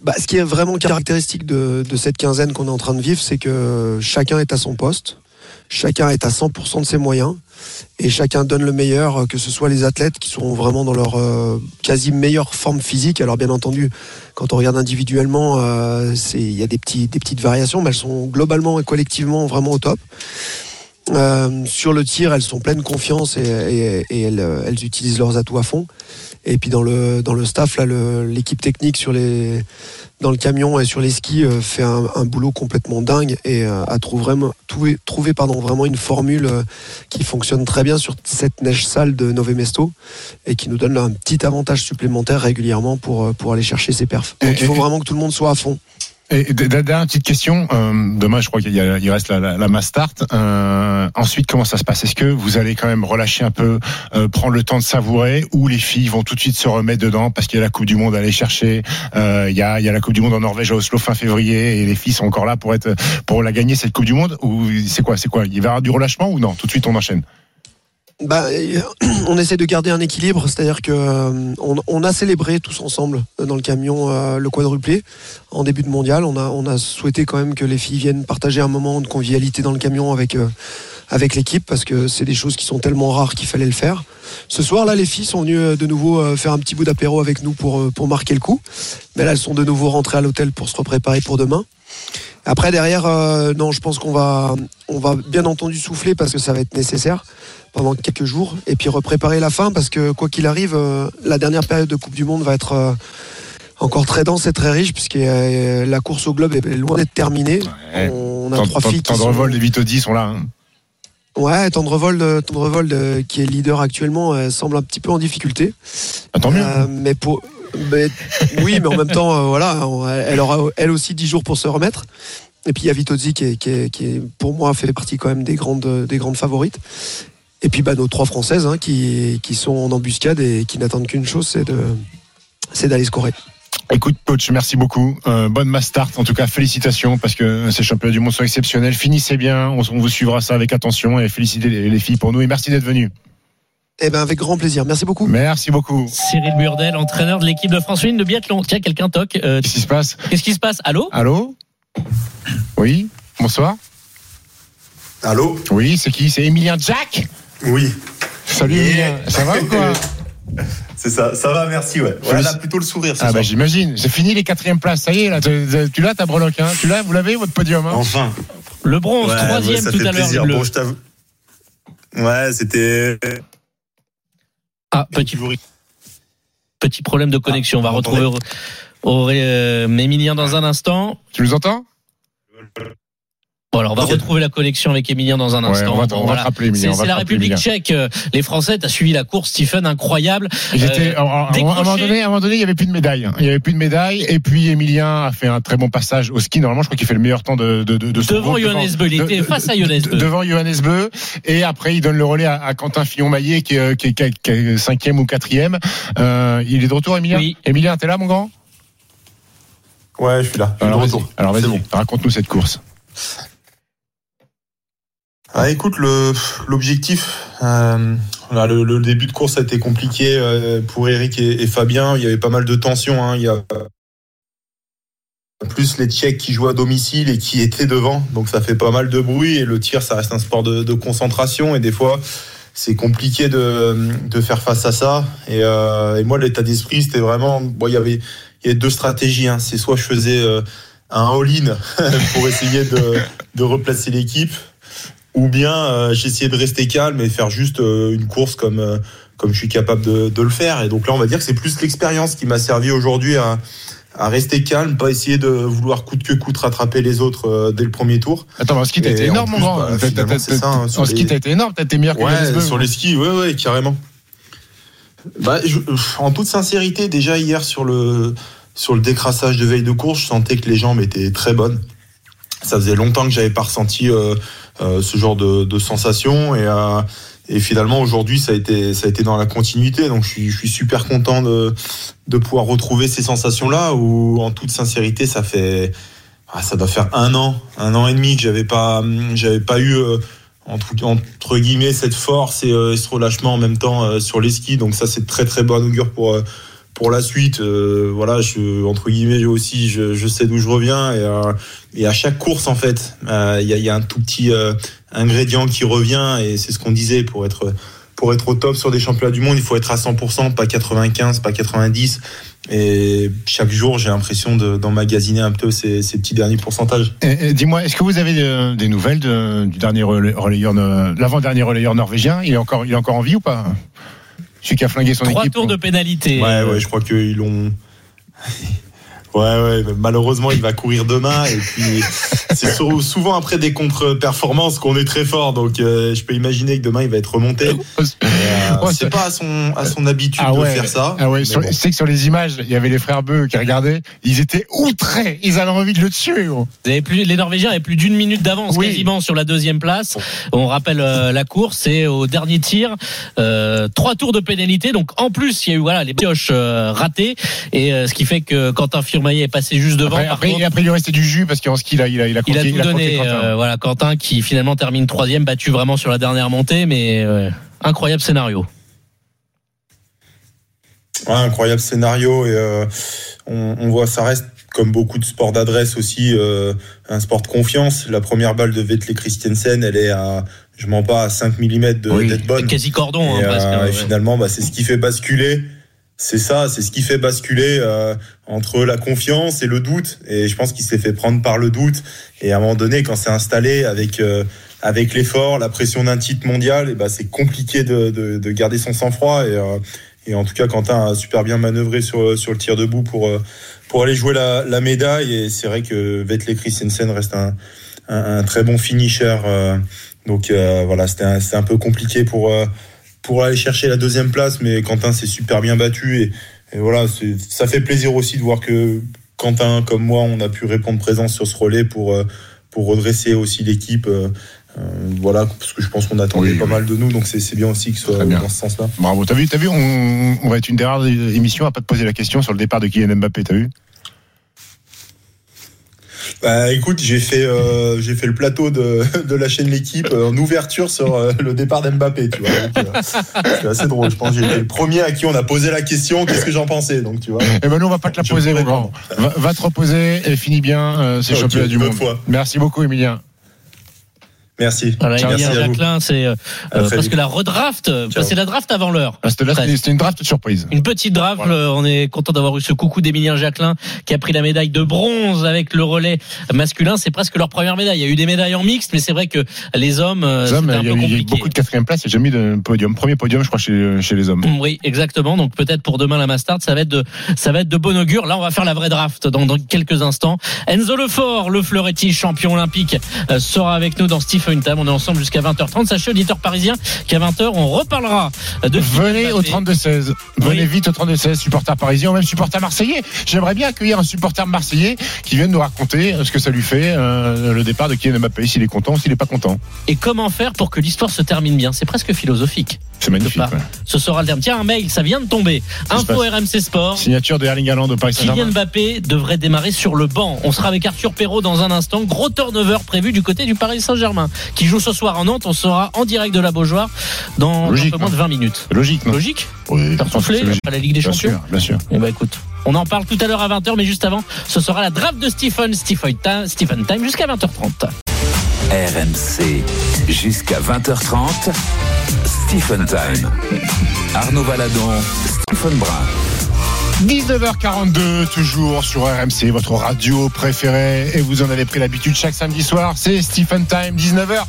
bah, ce qui est vraiment caractéristique de, de cette quinzaine qu'on est en train de vivre, c'est que chacun est à son poste, chacun est à 100% de ses moyens, et chacun donne le meilleur, euh, que ce soit les athlètes qui sont vraiment dans leur euh, quasi meilleure forme physique. Alors bien entendu, quand on regarde individuellement, euh, il y a des petites variations, mais elles sont globalement et collectivement vraiment au top. Sur le tir, elles sont pleines confiance et, elles utilisent leurs atouts à fond. Et puis dans le dans le staff, là, l'équipe technique sur les dans le camion et sur les skis euh, fait un, un boulot complètement dingue et euh, a trouvé vraiment trouvé, trouvé pardon vraiment une formule euh, qui fonctionne très bien sur cette neige sale de Nové Mesto et qui nous donne là, un petit avantage supplémentaire régulièrement pour pour aller chercher ces perfs. Donc il faut vraiment que tout le monde soit à fond. Et dernière petite question. Euh, demain, je crois qu'il reste la, la, la mass start. Euh, ensuite, comment ça se passe? Est-ce que vous allez quand même relâcher un peu, euh, prendre le temps de savourer, ou les filles vont tout de suite se remettre dedans parce qu'il y a la Coupe du Monde à aller chercher euh, Il y, a, il y a la Coupe du Monde en Norvège à Oslo fin février, et les filles sont encore là pour être pour la gagner cette Coupe du Monde? Ou c'est quoi C'est quoi Il y avoir du relâchement ou non? Tout de suite, on enchaîne. Bah, on essaie de garder un équilibre, c'est-à-dire que euh, on, on a célébré tous ensemble euh, dans le camion euh, le quadruplé en début de mondial. On a, souhaité quand même que les filles viennent partager un moment de convivialité dans le camion avec l'équipe parce que c'est des choses qui sont tellement rares qu'il fallait le faire. Ce soir là, les filles sont venues de nouveau faire un petit bout d'apéro avec nous pour pour marquer le coup. Mais là, elles sont de nouveau rentrées à l'hôtel pour se préparer pour demain. Après derrière, euh, non, je pense qu'on va, on va bien entendu souffler parce que ça va être nécessaire pendant quelques jours et puis repréparer la fin parce que quoi qu'il arrive, euh, la dernière période de Coupe du Monde va être euh, encore très dense et très riche puisque la course au globe est loin d'être terminée. On a Tant- trois tant- filles qui sont... Tendrevol et Vitodi sont là. hein. Ouais, Tendrevol, Tendrevol euh, qui est leader actuellement, semble un petit peu en difficulté. Ah, tant mieux. Mais pour, oui, mais en même temps, euh, voilà, elle aura elle aussi 10 jours pour se remettre. Et puis il y a Vitozzi qui, qui, est, pour moi fait partie quand même des grandes, des grandes favorites. Et puis bah, nos trois françaises hein, qui, qui sont en embuscade et qui n'attendent qu'une chose, c'est de, c'est d'aller scorer. Écoute, coach, merci beaucoup. Euh, bonne mass start. En tout cas, félicitations parce que ces championnats du monde sont exceptionnels. Finissez bien. On, on vous suivra ça avec attention et félicitez les, les filles pour nous et merci d'être venus. Eh ben avec grand plaisir. Merci beaucoup. Merci beaucoup. Cyril Burdel, entraîneur de l'équipe de France féminine de biathlon. Tiens, quelqu'un toque. Euh, Qu'est-ce qui se passe Qu'est-ce qui se passe? Allô? Allô? Oui Bonsoir Allô? Oui, c'est qui? C'est Emilien Jack? Oui. Salut Emilien. Ça va ou quoi? C'est ça, ça va, merci, ouais. Ouais, là, plutôt le sourire ce Ah bah j'imagine. C'est fini les quatrièmes places. Ça y est, là, tu, tu l'as ta breloque. Hein? Tu l'as, vous l'avez votre podium. Hein? Enfin. Le bronze, Ouais, troisième ouais, ça tout fait à l'heure. Bon, je t'avoue. Ouais, c'était. Ah, petit, petit problème de connexion. On va retrouver Auré- euh, Émilien dans un instant. Tu nous entends? Bon, alors on va retrouver la connexion avec Émilien dans un Ouais, instant. on va te- Bon, on voilà. C'est on va c'est te la République tchèque. Euh, Les Français, t'as suivi la course, Stephen, incroyable. J'étais, Euh, à, à- à un moment donné, à un moment donné, il y avait plus de médaille. Il y avait plus de médaille. Et puis Emilien a fait un très bon passage au ski. Normalement, je crois qu'il fait le meilleur temps de, de, de, de son Devant groupe, Johannes Beu, il était de- face à Johannes de- Beu. Devant Johannes Beu. Et après, il donne le relais à, à Quentin Fillon-Maillet, qui, est- qui, est- qui est- qui est cinquième ou quatrième. Euh, il est de retour, Emilien Oui. Emilien, t'es là, mon grand? Ouais, je suis là. Je suis Alors, de vas-y, retour. alors, vas-y, C'est bon. raconte-nous cette course. Ah, écoute, l'objectif, euh, voilà, le, début de course a été compliqué euh, pour Eric et, Fabien. Il y avait pas mal de tensions. Hein. Il y a plus les Tchèques qui jouent à domicile et qui étaient devant, donc ça fait pas mal de bruit. Et le tir, ça reste un sport de, concentration et des fois, c'est compliqué de, faire face à ça. Et, euh, et moi, l'état d'esprit, c'était vraiment, il y avait, deux stratégies. Hein. C'est soit je faisais un all-in pour essayer de replacer l'équipe ou bien euh, j'essayais de rester calme et faire juste euh, une course comme euh, comme je suis capable de, de le faire. Et donc là, on va dire que c'est plus l'expérience qui m'a servi aujourd'hui à, à rester calme, pas essayer de vouloir coûte que coûte rattraper les autres euh, dès le premier tour. Attends, en ski, t'as Et été énorme, mon grand. bah, T'as- t'as- t'as- En ski, les- t'as été énorme, t'as été meilleur que Ouais, Johannesburg. sur les skis, ouais, ouais, carrément. Bah, je- en toute sincérité, déjà hier sur le, sur le décrassage de veille de course, je sentais que les jambes étaient très bonnes. Ça faisait longtemps que j'avais pas ressenti euh, ce genre de, de sensation et, euh, et finalement aujourd'hui ça a été ça a été dans la continuité. Donc je suis, super content de, pouvoir retrouver ces sensations là. Où en toute sincérité, ça fait ah, ça doit faire un an, un an et demi que j'avais pas j'avais pas eu euh, entre, guillemets cette force et, euh, ce relâchement en même temps euh, sur les skis. Donc ça c'est très très bon augure pour euh, pour la suite. Euh, voilà, je, entre guillemets je aussi je, sais d'où je reviens et, euh, et à chaque course en fait euh, il y, a, un tout petit ingrédient qui revient et c'est ce qu'on disait pour être pour être au top sur des championnats du monde il faut être à 100% pas 95 pas 90 et chaque jour j'ai l'impression de- d'emmagasiner un peu ces, petits derniers pourcentages. Dis-moi, est-ce que vous avez des nouvelles de- du dernier relayeur, l'avant-dernier relayeur norvégien? Il est encore, il est encore en vie ou pas? Celui qui a flingué son Trois équipe. tours de pénalité. Ouais, ouais, je crois qu'ils l'ont. Ouais, ouais, malheureusement, il va courir demain. Et puis, c'est sou- souvent après des contre-performances qu'on est très fort. Donc, euh, je peux imaginer que demain, il va être remonté. Euh, c'est pas à son, à son habitude Ah de ouais, faire ça. ah ouais, sur- bon. Je sais que sur les images, il y avait les frères Beu qui regardaient. Ils étaient outrés. Ils avaient envie de le tuer. gros. Vous avez plus, les Norvégiens avaient plus d'une minute d'avance quasiment sur la deuxième place. On rappelle euh, la course, c'est au dernier tir, euh, trois tours de pénalité. Donc en plus, il y a eu voilà les pioches euh, ratées et euh, ce qui fait que Quentin Firmaillet est passé juste devant. Après, Par après, contre, après, il lui restait du jus parce qu'en ski, il a, il a il a tout il a croqué donné. Quentin. euh, voilà Quentin qui finalement termine troisième, battu vraiment sur la dernière montée, mais euh, incroyable scénario. Ouais, incroyable scénario et euh, on, on voit ça reste comme beaucoup de sports d'adresse aussi euh, un sport de confiance. La première balle de Vettel Christensen, elle est à je mens pas à 5 mm de d'être bonne. Quasi cordon, hein, et, presque, euh, ouais. et finalement, bah, c'est ce qui fait basculer. C'est ça, c'est ce qui fait basculer euh, entre la confiance et le doute. Et je pense qu'il s'est fait prendre par le doute. Et à un moment donné, quand c'est installé avec euh, avec l'effort, la pression d'un titre mondial, et bah, c'est compliqué de, de, de garder son sang-froid. Et, euh, et en tout cas, Quentin a super bien manœuvré sur, sur le tir debout pour, euh, pour aller jouer la, la médaille. Et c'est vrai que Vettel Christensen reste un, un, un très bon finisher. euh, donc euh, voilà, c'était un, un peu compliqué pour, pour aller chercher la deuxième place, mais Quentin s'est super bien battu. Et, et voilà, ça fait plaisir aussi de voir que Quentin, comme moi, on a pu répondre présent sur ce relais pour, euh, pour redresser aussi l'équipe. euh, euh, voilà, parce que je pense qu'on attendait pas mal de nous, donc c'est bien aussi que ce soit dans ce sens-là. Bravo. T'as vu, t'as vu, on, on va être une des rares émissions à pas te poser la question sur le départ de Kylian Mbappé. T'as vu? Bah écoute, j'ai fait euh, j'ai fait le plateau de, de la chaîne l'équipe euh, en ouverture sur euh, le départ d'Mbappé, tu vois. C'est assez drôle. Je pense que j'ai été le premier à qui on a posé la question. Qu'est-ce que j'en pensais Donc tu vois. Eh ben nous, on va pas te la Je poser, mon grand. Va, va te reposer et finis bien euh, ces Ok, championnats du monde. fois. Merci beaucoup, Emilien. Merci. Voilà, Merci Emilien à vous. Jacquelin, c'est euh, parce que la redraft, euh, c'est la draft avant l'heure. Ah, C'était une draft surprise. Une petite draft. euh, On est content d'avoir eu ce coucou d'Emilien Jacquelin qui a pris la médaille de bronze avec le relais masculin. C'est presque leur première médaille. Il y a eu des médailles en mixte, mais c'est vrai que les hommes, euh, Les hommes, un il y peu y a eu beaucoup de quatrième place. Il n'y a jamais de podium. Premier podium, je crois, chez, chez les hommes. Oui, exactement. Donc peut-être pour demain la Mastart, ça va être de, ça va être de bon augure. Là, on va faire la vraie draft dans, dans quelques instants. Enzo Lefort, le Fleuretti, champion olympique, euh, sera avec nous dans Stephen Time. On est ensemble jusqu'à 20h30. Sachez, auditeur parisien, qu'à 20h, on reparlera de Venez au 32-16. Venez vite au 32-16, supporter parisien ou même supporter marseillais. J'aimerais bien accueillir un supporter marseillais qui vienne nous raconter euh, ce que ça lui fait, euh, le départ de Kylian Mbappé, s'il est content ou s'il n'est pas content. Et comment faire pour que l'histoire se termine bien? C'est presque philosophique. C'est magnifique. Ouais. Ce sera le terme. Tiens, un mail, ça vient de tomber. Info RMC Sport. Signature de Erling Haaland au Paris Kylian Saint-Germain. Mbappé devrait démarrer sur le banc. On sera avec Arthur Perrault dans un instant. Gros turnover prévu du côté du Paris Saint-Germain, qui joue ce soir en Nantes. On sera en direct de la Beaujoire dans Logique, un peu moins de 20 minutes. Logique, non Logique Oui, T'as pas la Ligue des Bien Champions sûr, bien sûr. Eh ben écoute, on en parle tout à l'heure à 20h, mais juste avant, ce sera la draft de Stephen, Stephen Time, Stephen Time jusqu'à 20h30. RMC jusqu'à 20h30. Stephen Time. Arnaud Valadon, Stephen Brun. 19h42, toujours sur RMC, votre radio préférée. Et vous en avez pris l'habitude chaque samedi soir. C'est Stephen Time, 19h,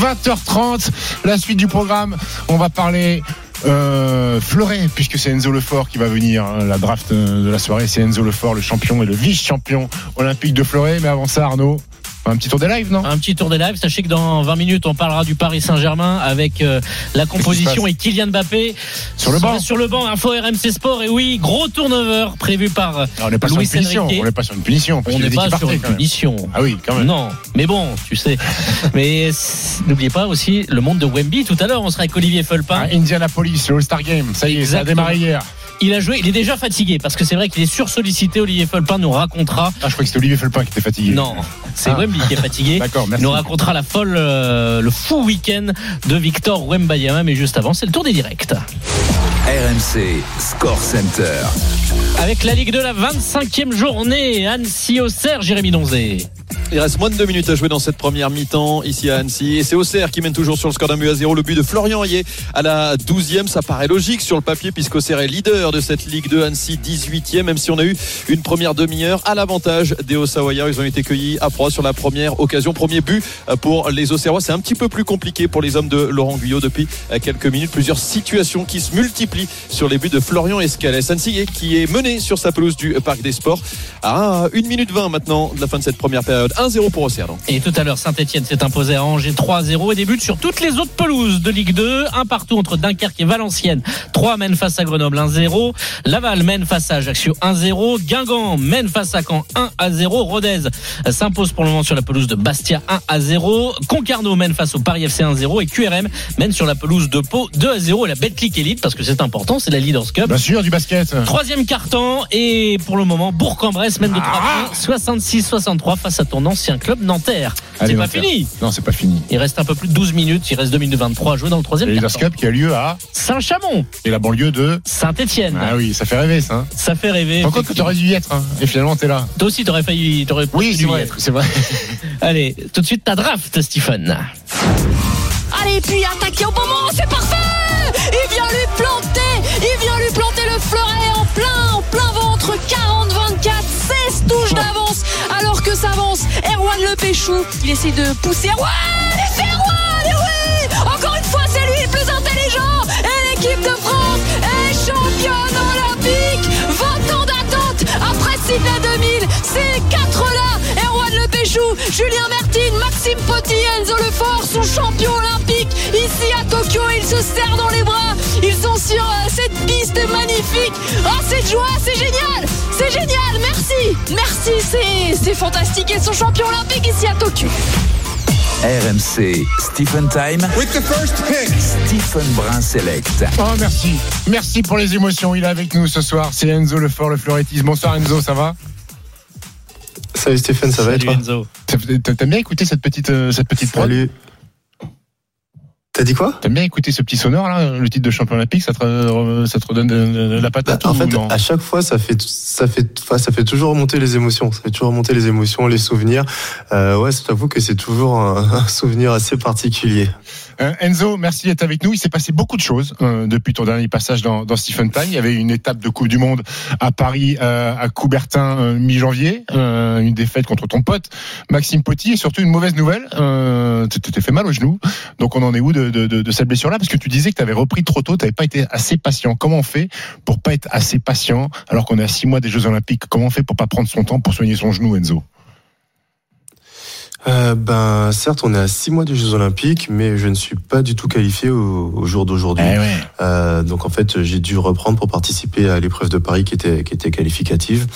20h30. La suite du programme, on va parler Euh, Fleuret, puisque c'est Enzo Lefort qui va venir, hein, la draft euh, de la soirée, c'est Enzo Lefort, le champion et le vice-champion olympique de Fleuret. Mais avant ça, Arnaud, un petit tour des lives, non Un petit tour des lives. Sachez que dans 20 minutes, on parlera du Paris Saint-Germain avec euh, la composition et Kylian Mbappé Sur le banc. Sur le banc, info RMC Sport. Et oui, gros turnover prévu par Non, on n'est pas sur une punition. Enrique. On n'est pas sur une punition. On n'est pas sur partait, une punition. Ah oui, quand même. Non, mais bon, tu sais. mais n'oubliez pas aussi le monde de Wemby. Tout à l'heure, on sera avec Olivier Felpin. Ah, Indianapolis, le All-Star Game, ça y est, ça a démarré hier. Il a joué, il est déjà fatigué parce que c'est vrai qu'il est sursollicité. Olivier Felpin nous racontera. Ah, je crois que c'était Olivier Felpin qui était fatigué. Non, c'est Ah. Wemby qui est fatigué. D'accord, Il merci. nous racontera la folle, euh, le fou week-end de Victor Wembayama. Mais juste avant, c'est le tour des directs. RMC Score Center. Avec la Ligue de la 25e journée, Annecy Auxerre, Jérémy Donzé. Il reste moins de deux minutes à jouer dans cette première mi-temps ici à Annecy. Et c'est Auxerre qui mène toujours sur le score d'un but à zéro. Le but de Florian Ayé à la 12e. Ça paraît logique sur le papier puisqu'Auxerre est leader de cette Ligue 2. Annecy 18e. Même si on a eu une première demi-heure à l'avantage des Osawaya. Ils ont été cueillis à froid sur la première occasion. Premier but pour les Auxerrois. C'est un petit peu plus compliqué pour les hommes de Laurent Guyot depuis quelques minutes. Plusieurs situations qui se multiplient sur les buts de Florian Escalès. Annecy qui est mené sur sa pelouse du Parc des Sports à 1 minute 20 maintenant de la fin de cette première période. 1-0 pour Auxerre. donc. Et tout à l'heure, Saint-Etienne s'est imposé à Angers 3-0 et débute sur toutes les autres pelouses de Ligue 2. Un partout entre Dunkerque et Valenciennes. 3 mènent face à Grenoble 1-0. Laval mène face à Ajaccio 1-0. Guingamp mène face à Caen 1-0. Rodez s'impose pour le moment sur la pelouse de Bastia 1-0. Concarneau mène face au Paris FC 1-0. Et QRM mène sur la pelouse de Pau 2-0. Et la Betclic Elite, parce que c'est important, c'est la Leaders Cup. Bien sûr, du basket. Troisième carton et pour le moment Bourg-en-Bresse mène de 3 Ah points 66-63 face à ton ancien club Nanterre. C'est pas Nanterre. fini. Non, c'est pas fini. Il reste un peu plus de 12 minutes, il reste 2 minutes 23 à jouer dans le troisième Et. Cup qui a lieu à Saint-Chamond, et la banlieue de. Saint-Etienne. Ah oui, ça fait rêver ça. hein. Ça fait rêver. Encore que tu aurais dû y être. hein. Et finalement, t'es là. Toi aussi, t'aurais failli, t'aurais Oui, dû c'est y vrai. être. C'est vrai. Allez, tout de suite ta draft, Stephen. Allez, puis attaquer au bon moment, c'est parfait Que Erwan Le Péchou. Il essaie de pousser Erwan c'est Erwan oui Encore une fois, c'est lui le plus intelligent. Et l'équipe de France est championne olympique Sydney 2000 Ces quatre-là Erwan Le Péchou, Julien Mertine, Maxime Potti, Enzo Lefort sont champions olympiques ici à Tokyo. Ils se serrent dans les bras. Ils sont sur euh, cette piste magnifique. Oh, cette joie, c'est génial. C'est génial. Merci. Merci. C'est fantastique. Ils sont champions olympiques ici à Tokyo. RMC Stephen Time. Stephen Brun Select. Oh, merci. Merci pour les émotions. Il est avec nous ce soir. C'est Enzo Lefort, le fleurettiste. Bonsoir Enzo, ça va? Salut Stéphane, ça va et Salut toi? Enzo. T'as- T'aimes bien écouter cette petite, euh, cette petite prod? Salut. T'as dit quoi T'aimes bien écouter ce petit sonore là, le titre de champion olympique, ça te, ça te redonne la patate En ou fait, non à chaque fois, ça fait, ça fait, enfin, ça fait toujours remonter les émotions. Ça fait toujours remonter les émotions, les souvenirs. Euh, ouais, je t'avoue que c'est toujours un, un souvenir assez particulier. Euh, Enzo, merci d'être avec nous. Il s'est passé beaucoup de choses euh, depuis ton dernier passage dans, dans Stephen Time. Il y avait une étape de Coupe du Monde à Paris, euh, à Coubertin, mi-janvier. Une défaite contre ton pote Maxime Potti. Et surtout une mauvaise nouvelle. Tu t'es fait mal au genou. Donc on en est où de, de, de, de cette blessure-là Parce que tu disais que tu avais repris trop tôt, tu n'avais pas été assez patient. Comment on fait pour pas être assez patient alors qu'on est à six mois des Jeux Olympiques? Comment on fait pour pas prendre son temps pour soigner son genou, Enzo? Euh, ben, certes, on est à six mois des Jeux Olympiques, mais je ne suis pas du tout qualifié au, au jour d'aujourd'hui. Eh ouais. Euh, donc en fait, j'ai dû reprendre pour participer à l'épreuve de Paris qui était qui était qualificative.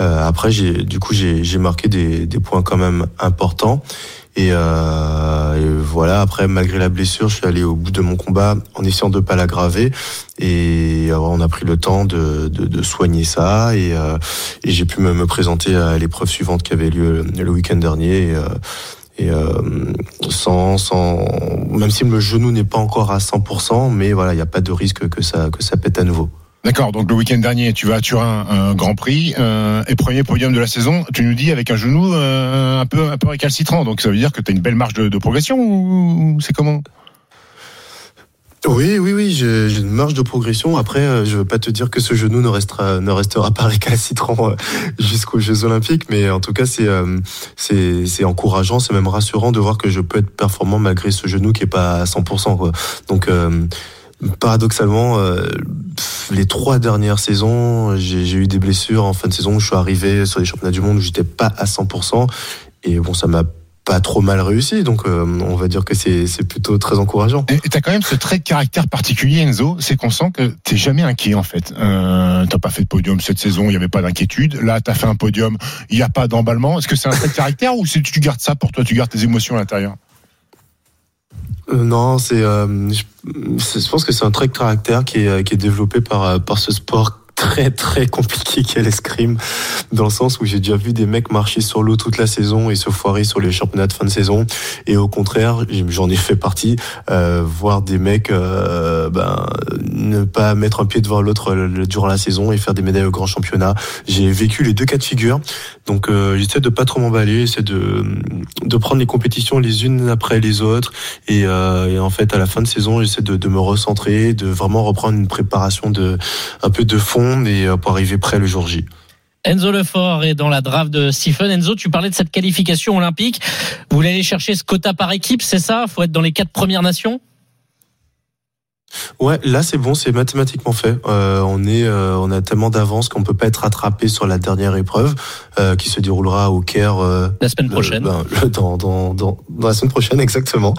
Euh, après, j'ai du coup j'ai j'ai marqué des des points quand même importants. Et, euh, et voilà. Après, malgré la blessure, je suis allé au bout de mon combat en essayant de pas l'aggraver. Et euh, on a pris le temps de, de, soigner ça. Et, euh, j'ai pu me, présenter à l'épreuve suivante qui avait lieu le week-end dernier. Et, sans, sans, même si le genou n'est pas encore à 100%, mais voilà, il n'y a pas de risque que ça, que ça pète à nouveau. D'accord, donc le week-end dernier, tu vas à Turin, un Grand Prix, euh, et premier podium de la saison, tu nous dis avec un genou euh, un peu un peu récalcitrant, donc ça veut dire que tu as une belle marge de, progression ou c'est comment? Oui, oui, oui, j'ai une marge de progression. Après, euh, je veux pas te dire que ce genou ne restera, ne restera pas récalcitrant euh, jusqu'aux Jeux Olympiques, mais en tout cas, c'est c'est c'est encourageant, c'est même rassurant de voir que je peux être performant malgré ce genou qui est pas à 100%. Quoi. Donc, paradoxalement, euh, les trois dernières saisons, j'ai eu des blessures en fin de saison. Je suis arrivé sur les championnats du monde où j'étais pas à 100%. Et bon, ça m'a pas trop mal réussi, donc euh, on va dire que c'est plutôt très encourageant. Et tu as quand même ce trait de caractère particulier, Enzo, c'est qu'on sent que t'es jamais inquiet en fait. Euh, t'as pas fait de podium cette saison, il n'y avait pas d'inquiétude. Là, tu as fait un podium, il n'y a pas d'emballement. Est-ce que c'est un trait de caractère ou tu gardes ça pour toi, tu gardes tes émotions à l'intérieur? Euh, non, c'est, je, je, pense que c'est un trait de caractère qui est, qui est développé par, par ce sport très très compliqué qu'est l'escrime dans le sens où j'ai déjà vu des mecs marcher sur l'eau toute la saison et se foirer sur les championnats de fin de saison. Et au contraire j'en ai fait partie euh, voir des mecs euh, ben, ne pas mettre un pied devant l'autre durant la saison et faire des médailles au grand championnat. J'ai vécu les deux cas de figure. Donc euh, j'essaie de pas trop m'emballer j'essaie de, de prendre les compétitions les unes après les autres. Et, euh, et en fait à la fin de saison j'essaie de, de me recentrer de vraiment reprendre une préparation de un peu de fond et euh, pour arriver prêt le jour J. Enzo Lefort est dans la draft de Stephen. Enzo, tu parlais de cette qualification olympique. Vous voulez aller chercher ce quota par équipe, c'est ça? Faut être dans les quatre premières nations? Ouais, là c'est bon, c'est mathématiquement fait. Euh, on est, euh, on a tellement d'avance qu'on peut pas être rattrapé sur la dernière épreuve euh, qui se déroulera au Caire euh, la semaine prochaine. Ben, dans, dans, dans, dans, la semaine prochaine exactement.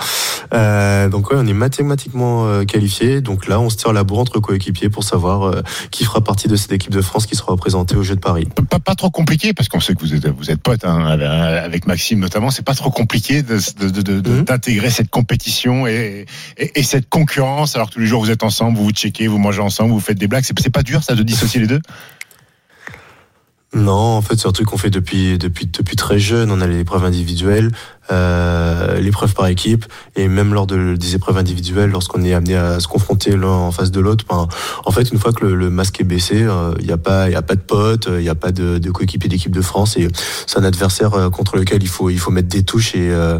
Euh, donc ouais, on est mathématiquement qualifié. Donc là, on se tire la bourre entre coéquipiers pour savoir qui fera partie de cette équipe de France qui sera représentée au Jeux de Paris. Pas, pas trop compliqué parce qu'on sait que vous êtes, vous êtes potes hein, avec Maxime notamment. C'est pas trop compliqué d'intégrer de, de, de, mmh. cette compétition et, et, et cette concurrence alors que les jours vous êtes ensemble, vous vous checkez, vous mangez ensemble, vous faites des blagues. C'est pas dur ça de dissocier les deux? Non, en fait, c'est un truc qu'on fait depuis depuis depuis très jeune. On a les épreuves individuelles, euh, l'épreuve par équipe, et même lors de, des épreuves individuelles, lorsqu'on est amené à se confronter l'un en face de l'autre. Ben, en fait, une fois que le, masque est baissé, il euh, n'y a pas y a pas de potes, il n'y a pas de, de coéquipier d'équipe de France, et c'est un adversaire euh, contre lequel il faut il faut mettre des touches et euh,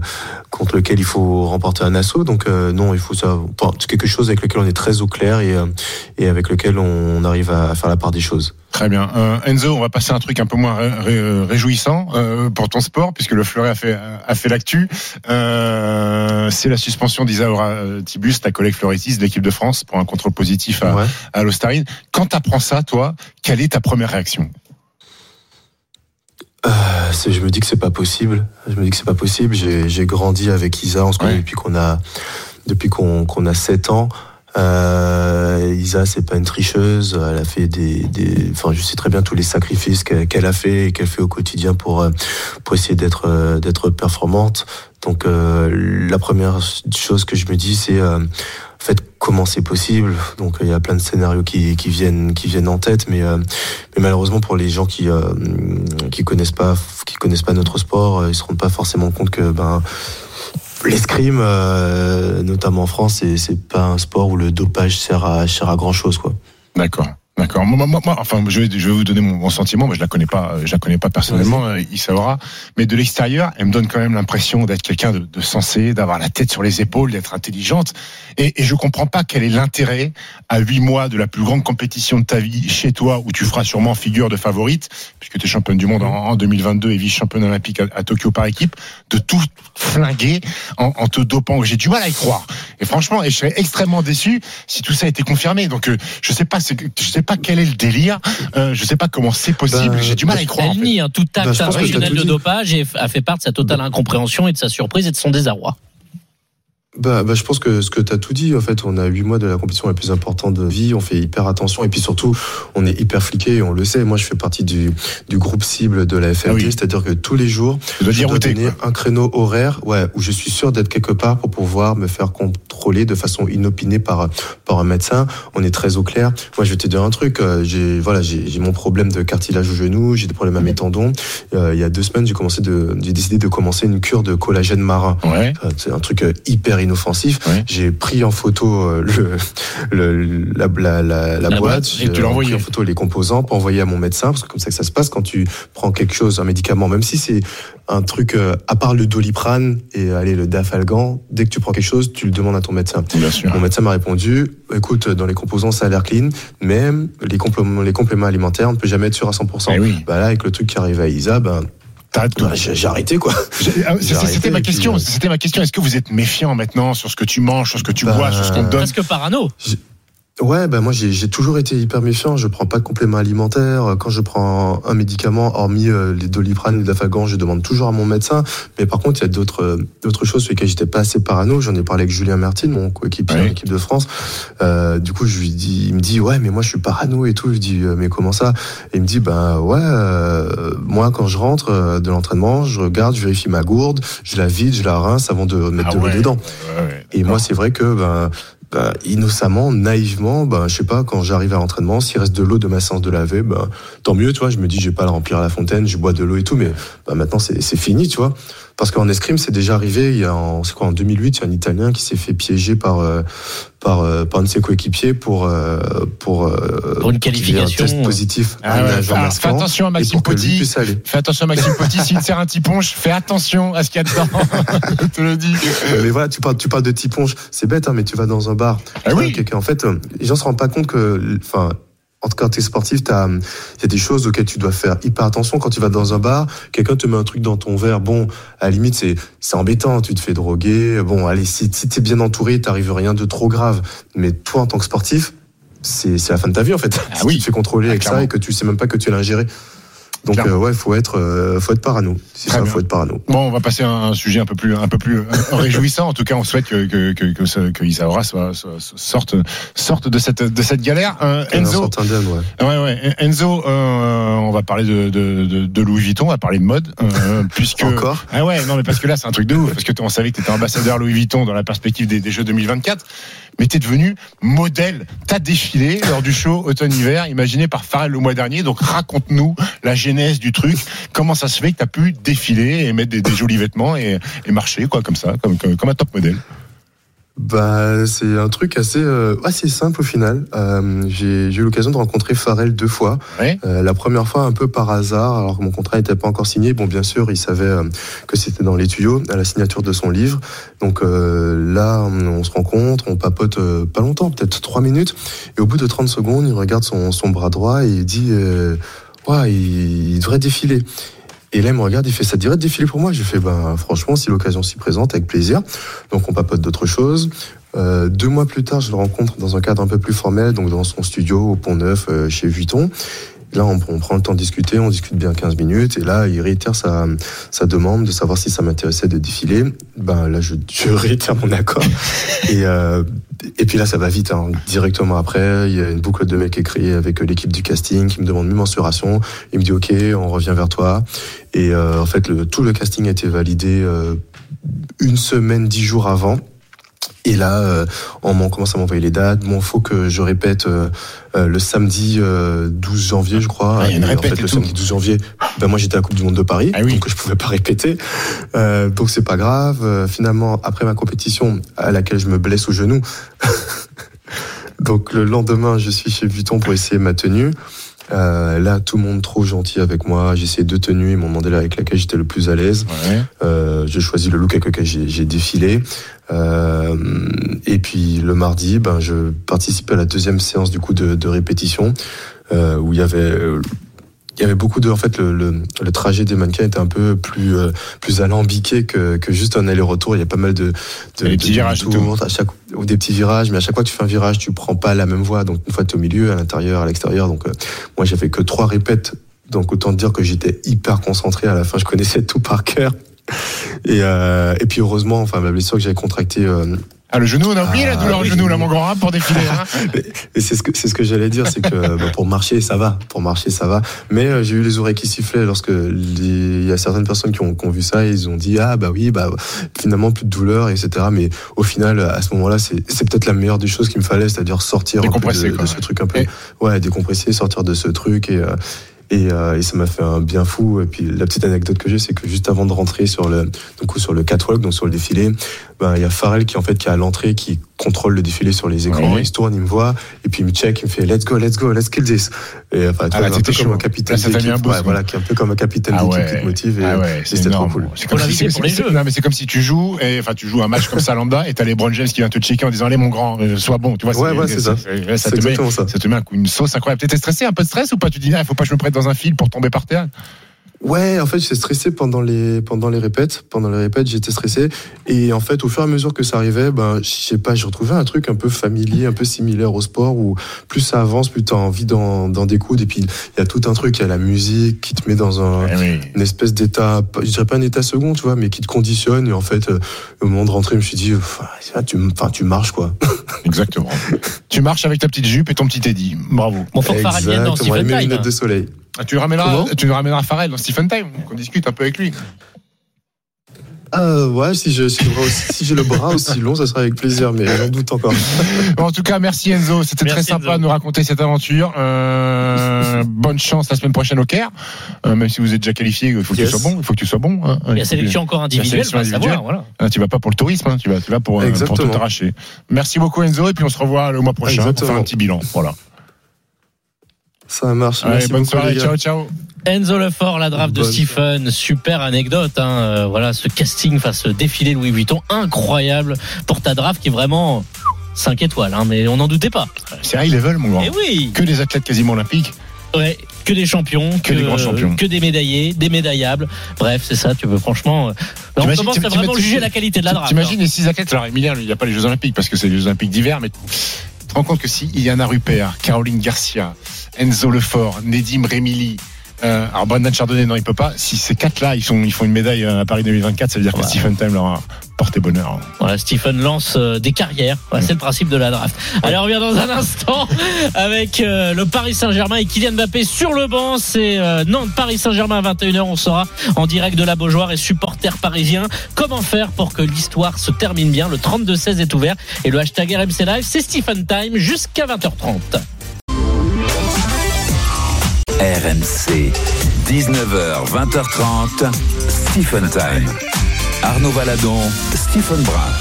contre lequel il faut remporter un assaut. Donc non, il faut ça. c'est quelque chose avec lequel on est très au clair et et avec lequel on arrive à faire la part des choses. Très bien. Euh, Enzo, on va passer à un truc un peu moins réjouissant euh, pour ton sport, puisque le Fleuret a fait, a fait l'actu. Euh, c'est la suspension d'Isaura euh, Tibus, ta collègue fleurettiste de l'équipe de France, pour un contrôle positif à, ouais. à l'Ostarine. Quand tu apprends ça, toi, quelle est ta première réaction? Je me dis que c'est pas possible. Je me dis que c'est pas possible. J'ai grandi avec Isa, on se connaît ouais. depuis qu'on a depuis qu'on qu a 7 ans. Euh, Isa, c'est pas une tricheuse. Elle a fait des, des, enfin, je sais très bien tous les sacrifices qu'elle a fait et qu'elle fait au quotidien pour euh, pour essayer d'être euh, d'être performante. Donc, euh, la première chose que je me dis, c'est euh, en fait comment c'est possible? Donc, il y a plein de scénarios qui, qui viennent qui viennent en tête, mais mais malheureusement pour les gens qui qui connaissent pas qui connaissent pas notre sport, ils se rendent pas forcément compte que ben l'escrime, euh, notamment en France, c'est pas un sport où le dopage sert à, sert à grand chose, quoi. D'accord. D'accord. Moi, moi, moi, enfin, je vais, je vais vous donner mon, mon sentiment. Moi, je la connais pas, je la connais pas personnellement, euh, Issaora. Mais de l'extérieur, elle me donne quand même l'impression d'être quelqu'un de, de, sensé, d'avoir la tête sur les épaules, d'être intelligente. Et, et je comprends pas quel est l'intérêt à huit mois de la plus grande compétition de ta vie chez toi, où tu feras sûrement figure de favorite, puisque tu es championne du monde en, en 2022 et vice-championne olympique à, à, Tokyo par équipe, de tout flinguer en, en te dopant. J'ai du mal à y croire. Et franchement, et je serais extrêmement déçu si tout ça était confirmé. Donc, euh, je sais pas, je sais pas quel est le délire. Euh, je sais pas comment c'est possible. J'ai du mal à y croire. Elle nie fait. tout acte bah, intentionnel de dopage et a fait part de sa totale incompréhension et de sa surprise et de son désarroi. Bah, bah, je pense que ce que tu as tout dit, en fait, on a huit mois de la compétition la plus importante de vie, on fait hyper attention et puis surtout, on est hyper fliqué on le sait. Moi, je fais partie du, du groupe cible de la FMD, ah oui. c'est-à-dire que tous les jours, je dois, dois donner quoi. un créneau horaire ouais, où je suis sûr d'être quelque part pour pouvoir me faire contrôler de façon inopinée par, par un médecin. On est très au clair. Moi, je vais te dire un truc, j'ai voilà, j'ai mon problème de cartilage au genou, j'ai des problèmes à mes tendons. Euh, il y a deux semaines, j'ai commencé de, j'ai décidé de commencer une cure de collagène marin. Ouais. C'est un truc hyper inoffensif. J'ai pris en photo euh, le, le la, la, la, la, boîte, et tu l'as pris en photo les composants pour envoyer à mon médecin, parce que comme ça que ça se passe quand tu prends quelque chose, un médicament, même si c'est un truc euh, à part le doliprane et allez le dafalgan, dès que tu prends quelque chose, tu le demandes à ton médecin. Bien sûr. Mon médecin m'a répondu, écoute, dans les composants ça a l'air clean, mais les compléments, les compléments alimentaires, on ne peut jamais être sûr à 100%. Eh oui. Bah là, avec le truc qui arrive à Isa, ben j'ai arrêté quoi. Ah, c'était ma question. C'était ma question. Est-ce que vous êtes méfiant maintenant sur ce que tu manges, sur ce que tu bah, bois, sur ce qu'on te donne Presque parano. Ouais, bah moi j'ai toujours été hyper méfiant. Je prends pas de compléments alimentaires. Quand je prends un médicament, hormis euh, les doliprane et le dafagan, je demande toujours à mon médecin. Mais par contre, il y a d'autres euh, d'autres choses sur lesquelles j'étais pas assez parano. J'en ai parlé avec Julien Mertin, mon coéquipier en équipe de France. Euh, du coup, je lui dis, il me dit ouais, mais moi je suis parano et tout. Je dis euh, mais comment ça? Et il me dit bah ouais, euh, moi quand je rentre de l'entraînement, je regarde, je vérifie ma gourde, je la vide, je la rince avant de mettre Ah de l'eau ouais, dedans. ouais, Et moi, c'est vrai que ben, ben, innocemment, naïvement, ben, je sais pas, quand j'arrive à l'entraînement, s'il reste de l'eau de ma séance de laver, ben, tant mieux, tu vois. Je me dis, je vais pas la remplir à la fontaine, je bois de l'eau et tout, mais ben, maintenant c'est fini, tu vois. Parce qu'en escrime, c'est déjà arrivé. Il y a, en, c'est quoi, en 2008, il y a un Italien qui s'est fait piéger par euh, par euh, par un de ses coéquipiers pour euh, pour Pour une ait un qualification. test positif Ah à un ouais, agent fais- attention à Maxime aller. Fais attention à Maxime Petit, s'il te sert un tiponche, fais attention à ce qu'il y a dedans. Je te le dis. mais voilà, tu parles, tu parles de tiponche. C'est bête, hein, mais tu vas dans un bar. Ah oui. en fait, les gens se rendent pas compte que, enfin, en tout cas, t'es sportif, t'as, il y a des choses auxquelles tu dois faire hyper attention. Quand tu vas dans un bar, quelqu'un te met un truc dans ton verre. Bon, à la limite, c'est, c'est embêtant. Tu te fais droguer. Bon, allez, si, si t'es bien entouré, t'arrives rien de trop grave. Mais toi, en tant que sportif, c'est, c'est la fin de ta vie, en fait. Ah si oui. tu te fais contrôler Ah, avec clairement. ça et que tu sais même pas que tu l'as ingéré. Donc, euh, ouais, faut être, euh, faut être parano. C'est ça, bien. faut être parano. Bon, on va passer à un sujet un peu plus, un peu plus réjouissant. En tout cas, on souhaite que que que, que, ce- que Isaora soit, soit- sorte sorte de cette de cette galère. Euh, Enzo, sorte indemne, ouais. ouais ouais, Enzo, euh, on va parler de, de, de, Louis Vuitton, on va parler de mode, euh, puisque Encore? Ah ouais, non mais parce que là c'est un truc de ouf, parce que on savait que tu étais ambassadeur Louis Vuitton dans la perspective des, des Jeux 2024, mais tu es devenu modèle. T'as défilé lors du show automne-hiver, imaginé par Pharrell le mois dernier. Donc raconte-nous la du truc. Comment ça se fait que tu as pu défiler et mettre des, des jolis vêtements et, et marcher quoi comme ça, comme, comme, comme un top modèle? Bah, c'est un truc assez euh, assez simple au final. Euh, j'ai eu l'occasion de rencontrer Pharrell deux fois. Euh, la première fois un peu par hasard, alors que mon contrat n'était pas encore signé. Bon, bien sûr, il savait que c'était dans les tuyaux à la signature de son livre. Donc là, on, on se rencontre, on papote pas longtemps, peut-être trois minutes. Et au bout de 30 secondes, il regarde son, son bras droit et il dit ouais, il, il devrait défiler. Et là, il me regarde, il fait ça dirait de défiler pour moi? Je fais ben franchement, si l'occasion s'y présente, avec plaisir. Donc on papote d'autres choses. Euh, deux mois plus tard, je le rencontre dans un cadre un peu plus formel, donc dans son studio au Pont Neuf euh, chez Vuitton. Là, on, prend le temps de discuter, on discute bien 15 minutes, et là, il réitère sa, demande de savoir si ça m'intéressait de défiler. Ben là, je, je réitère mon accord. et, euh, et puis là, ça va vite. Hein. Directement après, il y a une boucle de est créée avec euh, l'équipe du casting qui me demande mes mensurations. Il me dit OK, on revient vers toi. Et euh, en fait, tout le casting a été validé euh, une semaine, dix jours avant. Et là, euh, on m'en commence à m'envoyer les dates. Bon, faut que je répète euh, euh, le samedi euh, 12 janvier, je crois. Ah, il y a une en fait, le tout. samedi 12 janvier, ben moi j'étais à la Coupe du Monde de Paris, Ah oui. donc je pouvais pas répéter. Euh, donc c'est pas grave. Euh, finalement, après ma compétition, à laquelle je me blesse au genou, donc le lendemain, je suis chez Vuitton pour essayer ma tenue. Euh, là, tout le monde trop gentil avec moi. J'ai essayé deux tenues. Ils m'ont demandé là avec laquelle j'étais le plus à l'aise. Ouais. Euh, j'ai choisi le look avec lequel j'ai défilé. Euh, et puis le mardi, ben, je participais à la deuxième séance du coup de, de répétition euh, où il y avait euh, il y avait beaucoup de en fait le, le, le trajet des mannequins était un peu plus euh, plus alambiqué que, que juste un aller-retour. Il y a pas mal de, de, des de petits virages demi-tours, à chaque ou des petits virages mais à chaque fois que tu fais un virage tu prends pas la même voie. Donc une fois tu es au milieu à l'intérieur à l'extérieur. Donc euh, moi j'ai fait que trois répètes. Donc autant dire que j'étais hyper concentré. À la fin je connaissais tout par cœur et, euh, et puis heureusement enfin ma blessure que j'avais contractée euh, Ah le genou, on a oublié la Ah, douleur au genou là mon grand rap pour défiler. hein. et c'est ce que c'est ce que j'allais dire, c'est que bah, pour marcher ça va, pour marcher ça va. Mais euh, j'ai eu les oreilles qui sifflaient lorsque il y a certaines personnes qui ont, qui ont vu ça, et ils ont dit ah bah oui bah finalement plus de douleur etc. Mais au final à ce moment-là c'est c'est peut-être la meilleure des choses qu'il me fallait, c'est-à-dire sortir un peu de, quoi, de ce ouais. truc un peu Et- ouais décompresser, sortir de ce truc et euh, et, euh, et ça m'a fait un bien fou. Et puis la petite anecdote que j'ai, c'est que juste avant de rentrer sur le, coup, sur le catwalk, donc sur le défilé, ben il y a Pharrell qui en fait qui est à l'entrée, qui contrôle le défilé sur les écrans. Ouais. Il se tourne, il me voit, et puis il me check, il me fait Let's go, let's go, let's kill this. Et enfin, tu Ah, vois, là, un peu comme un capitaine Là, ça t'a mis un d'équipe, boost, ouais, quoi. voilà, qui est un peu comme un capitaine Ah d'équipe ouais. qui te motive. Et, Ah ouais, c'était trop cool. C'est comme, si, l'inviter c'est- pour les c'est- jeux. non, mais c'est comme si tu joues et enfin tu joues un match comme ça lambda et t'as les LeBron James qui vient te checker en disant allez mon grand euh, sois bon tu vois Ouais, ouais, c'est ça. ça te met exactement ça. ça te met un coup- une sauce incroyable t'étais stressé un peu de stress ou pas? Tu dis ah, il faut pas que je me prête dans un fil pour tomber par terre? Ouais, en fait, j'étais stressé pendant les pendant les répètes. Pendant les répètes, j'étais stressé. Et en fait, au fur et à mesure que ça arrivait, ben, je sais pas, j'ai retrouvé un truc un peu familier, un peu similaire au sport, où plus ça avance, plus t'as envie d'en d'en découdre. Et puis, il y a tout un truc, il y a la musique qui te met dans un une espèce d'état, je dirais pas un état second, tu vois, mais qui te conditionne. Et en fait, euh, au moment de rentrer, je me suis dit, enfin, tu, enfin, tu marches quoi. Exactement. tu marches avec ta petite jupe et ton petit Teddy. Bravo. Farad vienne dans Exactement, et Stephen mes Time. lunettes de soleil. Ah, tu ramèneras, Comment? tu nous ramèneras Farrell dans Stephen Time, qu'on discute un peu avec lui. Ah ouais, si j'ai le bras aussi long, ça sera avec plaisir, mais j'en doute encore. Bon, en tout cas, merci Enzo. C'était très sympa Enzo. de nous raconter cette aventure. Euh, bonne chance la semaine prochaine au Caire. Euh, même si vous êtes déjà qualifié, il faut que Yes. tu sois bon. Il faut que tu sois bon. hein. Il y a sélection encore individuelle, sélection va savoir, individuelle. voilà. Ah, tu vas pas pour le tourisme, hein, tu vas, tu vas pour, euh, pour tout arracher. Merci beaucoup Enzo et puis on se revoit le mois prochain pour faire un petit bilan. Voilà. Ça marche. Merci bonne beaucoup, soirée. Ciao, ciao. Enzo Lefort, la draft de Stephen, super anecdote. Hein. euh, voilà, ce casting, enfin ce défilé Louis Vuitton, incroyable pour ta draft qui est vraiment 5 étoiles, hein, mais on n'en doutait pas. C'est high level, mon grand. Et oui, Que des athlètes quasiment olympiques. ouais, que des champions, Que des grands champions. que des médaillés, des médaillables. Bref, c'est ça. Tu peux franchement, euh, on T'imagines- commence à t'imagines- vraiment juger la qualité de la draft. T'imagines hein. les six athlètes Alors, Emilien, lui, il n'y a pas les Jeux Olympiques parce que c'est les Jeux Olympiques d'hiver, mais te rends compte que si Yana Rupert, Caroline Garcia, Enzo Lefort, Nedim Remili, euh, alors Brendan Chardonnay, non, il peut pas. Si ces quatre-là, ils, sont, ils font une médaille euh, à Paris 2024, ça veut dire que. Stephen Time leur a porté bonheur. Voilà, Stephen lance euh, des carrières. Voilà, c'est le principe de la draft. Allez, on revient dans un instant avec euh, le Paris Saint-Germain et Kylian Mbappé sur le banc. C'est euh, Nantes-Paris Saint-Germain à 21h. On sera en direct de la Beaujoire et supporters parisiens. Comment faire pour que l'histoire se termine bien? Le 32-16 est ouvert et le hashtag RMC Live, c'est Stephen Time jusqu'à 20h30. RMC, 19h, 20h30, Stephen Time. Arnaud Valadon, Stephen Brun.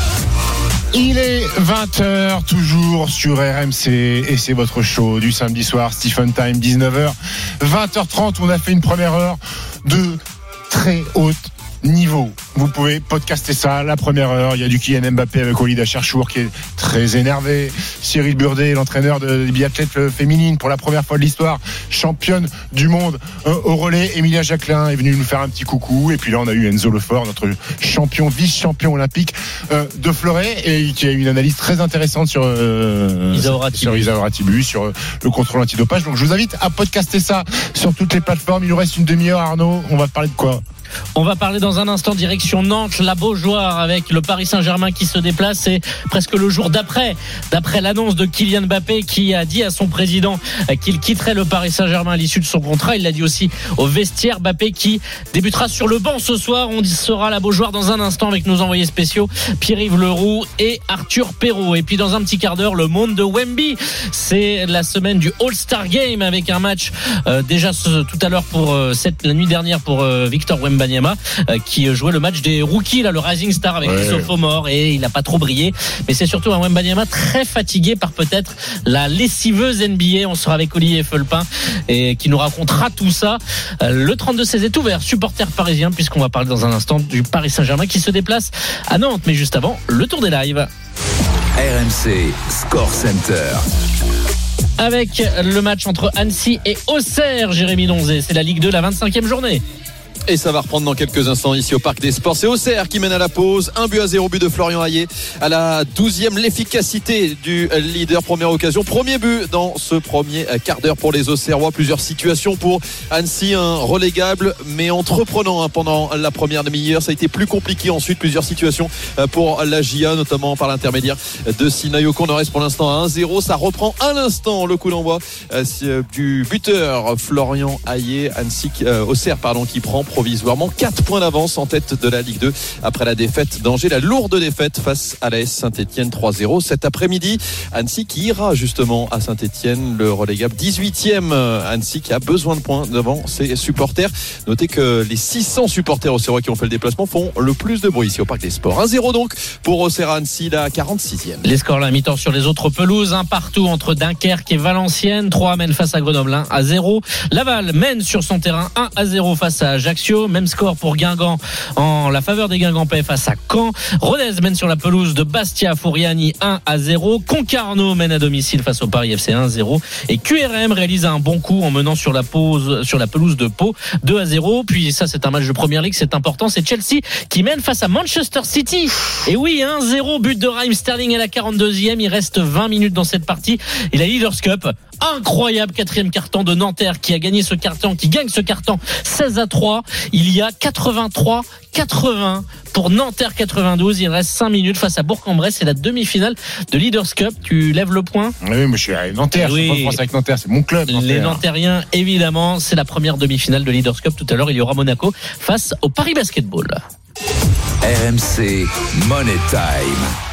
Il est 20h, toujours sur RMC, et c'est votre show du samedi soir, Stephen Time, 19h. 20h30, on a fait une première heure de très haute niveau. Vous pouvez podcaster ça, la première heure. Il y a du Kylian Mbappé avec Olida Cherchour qui est très énervé. Cyril Burdet, l'entraîneur de, des biathlètes euh, féminines pour la première fois de l'histoire, championne du monde euh, au relais. Emilia Jacquelin est venue nous faire un petit coucou. Et puis là, on a eu Enzo Lefort, notre champion, vice-champion olympique euh, de fleuret, et qui a eu une analyse très intéressante sur, euh, sur Tibu, sur euh, le contrôle antidopage. Donc je vous invite à podcaster ça sur toutes les plateformes. Il nous reste une demi-heure, Arnaud. On va parler de quoi? On va parler dans un instant direction Nantes, la Beaujoire avec le Paris Saint-Germain qui se déplace. C'est presque le jour d'après, d'après l'annonce de Kylian Mbappé qui a dit à son président qu'il quitterait le Paris Saint-Germain à l'issue de son contrat. Il l'a dit aussi au vestiaire. Mbappé qui débutera sur le banc ce soir. On sera la Beaujoire dans un instant avec nos envoyés spéciaux Pierre-Yves Leroux et Arthur Perrault. Et puis dans un petit quart d'heure, le monde de Wemby. C'est la semaine du All-Star Game avec un match euh, déjà tout à l'heure pour euh, cette la nuit dernière pour euh, Victor Wembanyama euh, qui jouait le match des rookies là le Rising Star avec Ouais. Christophe Mort et il n'a pas trop brillé. Mais c'est surtout un Wembanyama très fatigué par peut-être la lessiveuse NBA on sera avec Olivier Felpin et qui nous racontera tout ça. Euh, le 32-16 est ouvert. Supporter parisien puisqu'on va parler dans un instant du Paris Saint-Germain qui se déplace à Nantes. Mais juste avant le tour des lives. RMC, Score Center. avec le match entre Annecy et Auxerre Jérémy Donzé. C'est la Ligue 2 la 25e journée Et ça va reprendre dans quelques instants ici au Parc des Sports. C'est Auxerre qui mène à la pause. Un but à zéro but de Florian Hayé à la 12e. L'efficacité du leader. Première occasion. Premier but dans ce premier quart d'heure pour les Auxerrois. Plusieurs situations pour Annecy. Un relégable mais entreprenant hein, pendant la première demi-heure. Ça a été plus compliqué ensuite. Plusieurs situations euh, pour la GIA, notamment par l'intermédiaire de Sinayoko. On en reste pour l'instant à 1-0. Ça reprend à l'instant le coup d'envoi euh, du buteur Florian Hayé. Annecy, euh, Auxerre, pardon, qui prend provisoirement 4 points d'avance en tête de la Ligue 2 après la défaite d'Angers, la lourde défaite face à l'AS Saint-Etienne 3-0 cet après-midi. Annecy qui ira justement à Saint-Etienne, le relégable 18e. Annecy qui a besoin de points devant ses supporters. Notez que les 600 supporters auxerrois qui ont fait le déplacement font le plus de bruit ici au Parc des Sports. 1-0 donc pour Auxerre Annecy, la 46e. Les scores mi-temps sur les autres pelouses, un partout entre Dunkerque et Valenciennes, 3 mène face à Grenoble 1 à 0. Laval mène sur son terrain 1 à 0 face à Ajaccio. Ajaccio. Même score pour Guingamp en la faveur des Guingampais face à Caen. Rodez mène sur la pelouse de Bastia Fouriani 1 à 0. Concarneau mène à domicile face au Paris FC 1 0. Et QRM réalise un bon coup en menant sur la, pause, sur la pelouse de Pau 2 à 0. Puis ça, c'est un match de première ligue, c'est important. C'est Chelsea qui mène face à Manchester City. Et oui, 1-0, but de Raheem Sterling à la 42e. Il reste 20 minutes dans cette partie. Et la Leaders Cup, incroyable quatrième carton de Nanterre qui a gagné ce carton, qui gagne ce carton 16 à 3. Il y a 83 80 pour Nanterre 92. Il reste 5 minutes face à Bourg-en-Bresse. C'est la demi-finale de Leaders Cup. Tu lèves le point? Oui, mais je suis à Nanterre. Oui. Je suis pas France avec Nanterre. C'est mon club. Les. Nantériens, évidemment, c'est la première demi-finale de Leaders Cup. Tout à l'heure, il y aura Monaco face au Paris Basketball. RMC Money Time.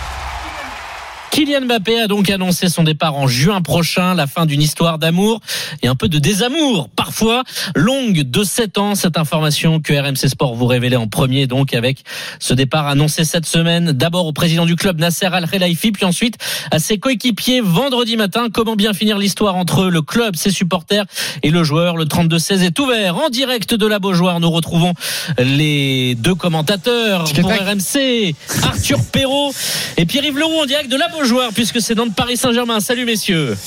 Kylian Mbappé a donc annoncé son départ en juin prochain, la fin d'une histoire d'amour et un peu de désamour, parfois longue de 7 ans. Cette information que RMC Sport vous révélait en premier, donc avec ce départ annoncé cette semaine, d'abord au président du club Nasser Al-Khelaifi, puis ensuite à ses coéquipiers vendredi matin. Comment bien finir l'histoire entre le club, ses supporters et le joueur? Le 32-16 est ouvert en direct de la Beaujoire. Nous retrouvons les deux commentateurs pour RMC, Arthur Perrault et Pierre-Yves Leroux en direct de la Beaujoire puisque c'est dans le Paris Saint-Germain. Salut messieurs.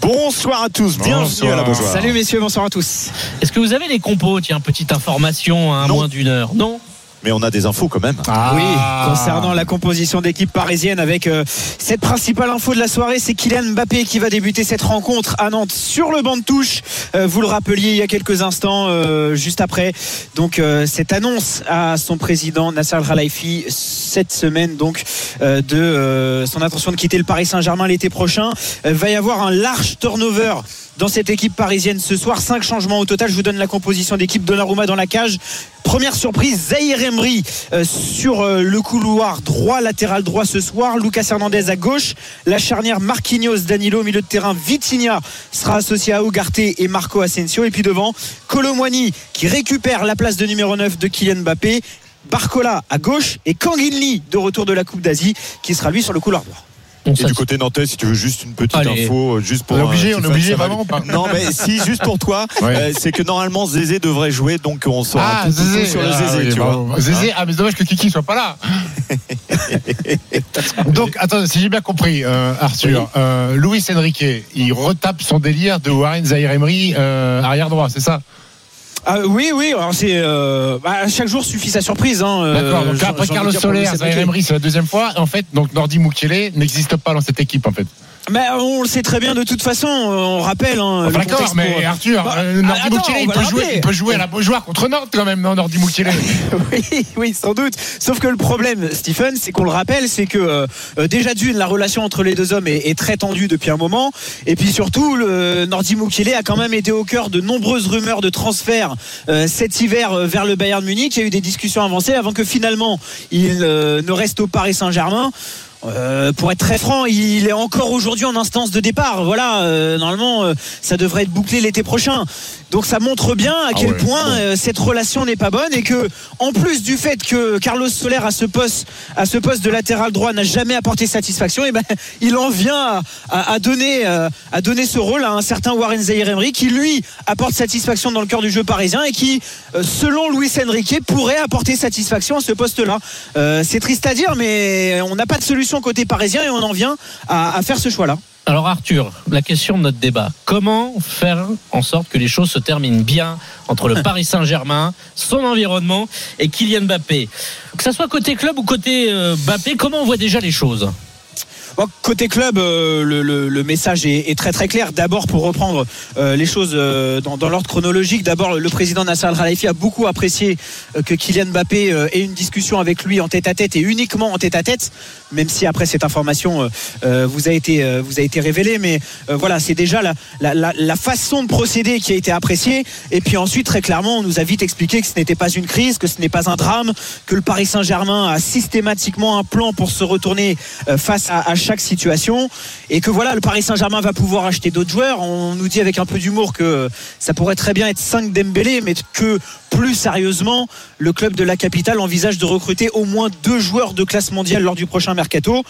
Bonsoir à tous, bienvenue à la Beaujoire. Salut messieurs, bonsoir à tous. Est-ce que vous avez les compos? Tiens, petite information à moins d'une heure. Non? Mais on a des infos quand même. Oui, concernant la composition d'équipe parisienne avec euh, cette principale info de la soirée, c'est Kylian Mbappé qui va débuter cette rencontre à Nantes sur le banc de touche. Euh, vous le rappeliez il y a quelques instants, euh, juste après. Donc euh, cette annonce à son président Nasser Al-Khelaifi cette semaine, donc euh, de euh, son intention de quitter le Paris Saint-Germain l'été prochain. Euh, va y avoir un large turnover dans cette équipe parisienne ce soir. Cinq changements au total. Je vous donne la composition d'équipe Donnarumma dans la cage. Première surprise, Zahir Emery euh, sur euh, le couloir droit, latéral droit ce soir. Lucas Hernandez à gauche. La charnière Marquinhos, Danilo milieu de terrain. Vitinha sera associé à Ugarte et Marco Asensio. Et puis devant, Colomwani qui récupère la place de numéro 9 de Kylian Mbappé. Barcola à gauche et Kanginli de retour de la Coupe d'Asie qui sera lui sur le couloir droit. Et du côté nantais, si tu veux juste une petite Allez. info, euh, juste pour On est obligé, euh, on est obligé vraiment lui- ou pas Non, mais si, juste pour toi, Ouais. euh, c'est que normalement Zézé devrait jouer, donc on saura Ah, tout, Zézé. sur le Ah, Zézé, oui, tu vois. Zézé, ah, mais c'est dommage que Kiki soit pas là. Donc, attends, si j'ai bien compris, euh, Arthur, euh, Luis Enrique, il retape son délire de Warren Zahir Emery euh, arrière droit, c'est ça? Ah, oui, oui, alors c'est. euh, bah, chaque jour suffit sa surprise. Hein, euh, D'accord, donc après Carlos Soler, c'est la deuxième fois. En fait, donc Nordi Mukiele n'existe pas dans cette équipe, en fait. Mais on le sait très bien de toute façon, on rappelle. Hein, D'accord, mais pour- Arthur, Bah, euh, Nordi attends, il peut, jouer, il peut jouer à la Beaujoire contre Nantes quand même, non, Nordi Mukiele oui, oui, sans doute. Sauf que le problème, Stephen, c'est qu'on le rappelle, c'est que euh, déjà d'une, la relation entre les deux hommes est, est très tendue depuis un moment, et puis surtout, le Nordi Mukiele a quand même été au cœur de nombreuses rumeurs de transfert euh, cet hiver euh, vers le Bayern Munich. Il y a eu des discussions avancées avant que finalement il euh, ne reste au Paris Saint-Germain. Euh, pour être très franc, il est encore aujourd'hui en instance de départ. Voilà, euh, normalement, euh, ça devrait être bouclé l'été prochain. Donc ça montre bien à quel ouais, point bon. euh, cette relation n'est pas bonne et que, en plus du fait que Carlos Soler à ce poste, à ce poste de latéral droit n'a jamais apporté satisfaction, et ben il en vient à, à- à donner, euh, à donner ce rôle à un certain Warren Zahir Emery qui lui apporte satisfaction dans le cœur du jeu parisien et qui, euh, selon Luis Enrique, pourrait apporter satisfaction à ce poste-là. Euh, C'est triste à dire, mais on n'a pas de solution côté parisien et on en vient à, à faire ce choix-là. Alors Arthur, la question de notre débat, comment faire en sorte que les choses se terminent bien entre le Paris Saint-Germain, son environnement et Kylian Mbappé? Que ça soit côté club ou côté euh, Mbappé, comment on voit déjà les choses? Côté club, euh, le, le- le message est, est très très clair. D'abord, pour reprendre euh, les choses euh, dans, dans l'ordre chronologique, d'abord le président Nasser Al-Khelaifi a beaucoup apprécié euh, que Kylian Mbappé euh, ait une discussion avec lui en tête à tête et uniquement en tête à tête, même si après cette information euh, euh, vous a été euh, vous a été révélée. Mais voilà, c'est déjà la, la, façon de procéder qui a été appréciée. Et puis ensuite, très clairement, on nous a vite expliqué que ce n'était pas une crise, que ce n'est pas un drame, que le Paris Saint-Germain a systématiquement un plan pour se retourner face à, à chaque situation et que voilà, le Paris Saint-Germain va pouvoir acheter d'autres joueurs. On nous dit avec un peu d'humour que ça pourrait très bien être 5 Dembélé, mais que plus sérieusement, le club de la capitale envisage de recruter au moins deux joueurs de classe mondiale lors du prochain mercato.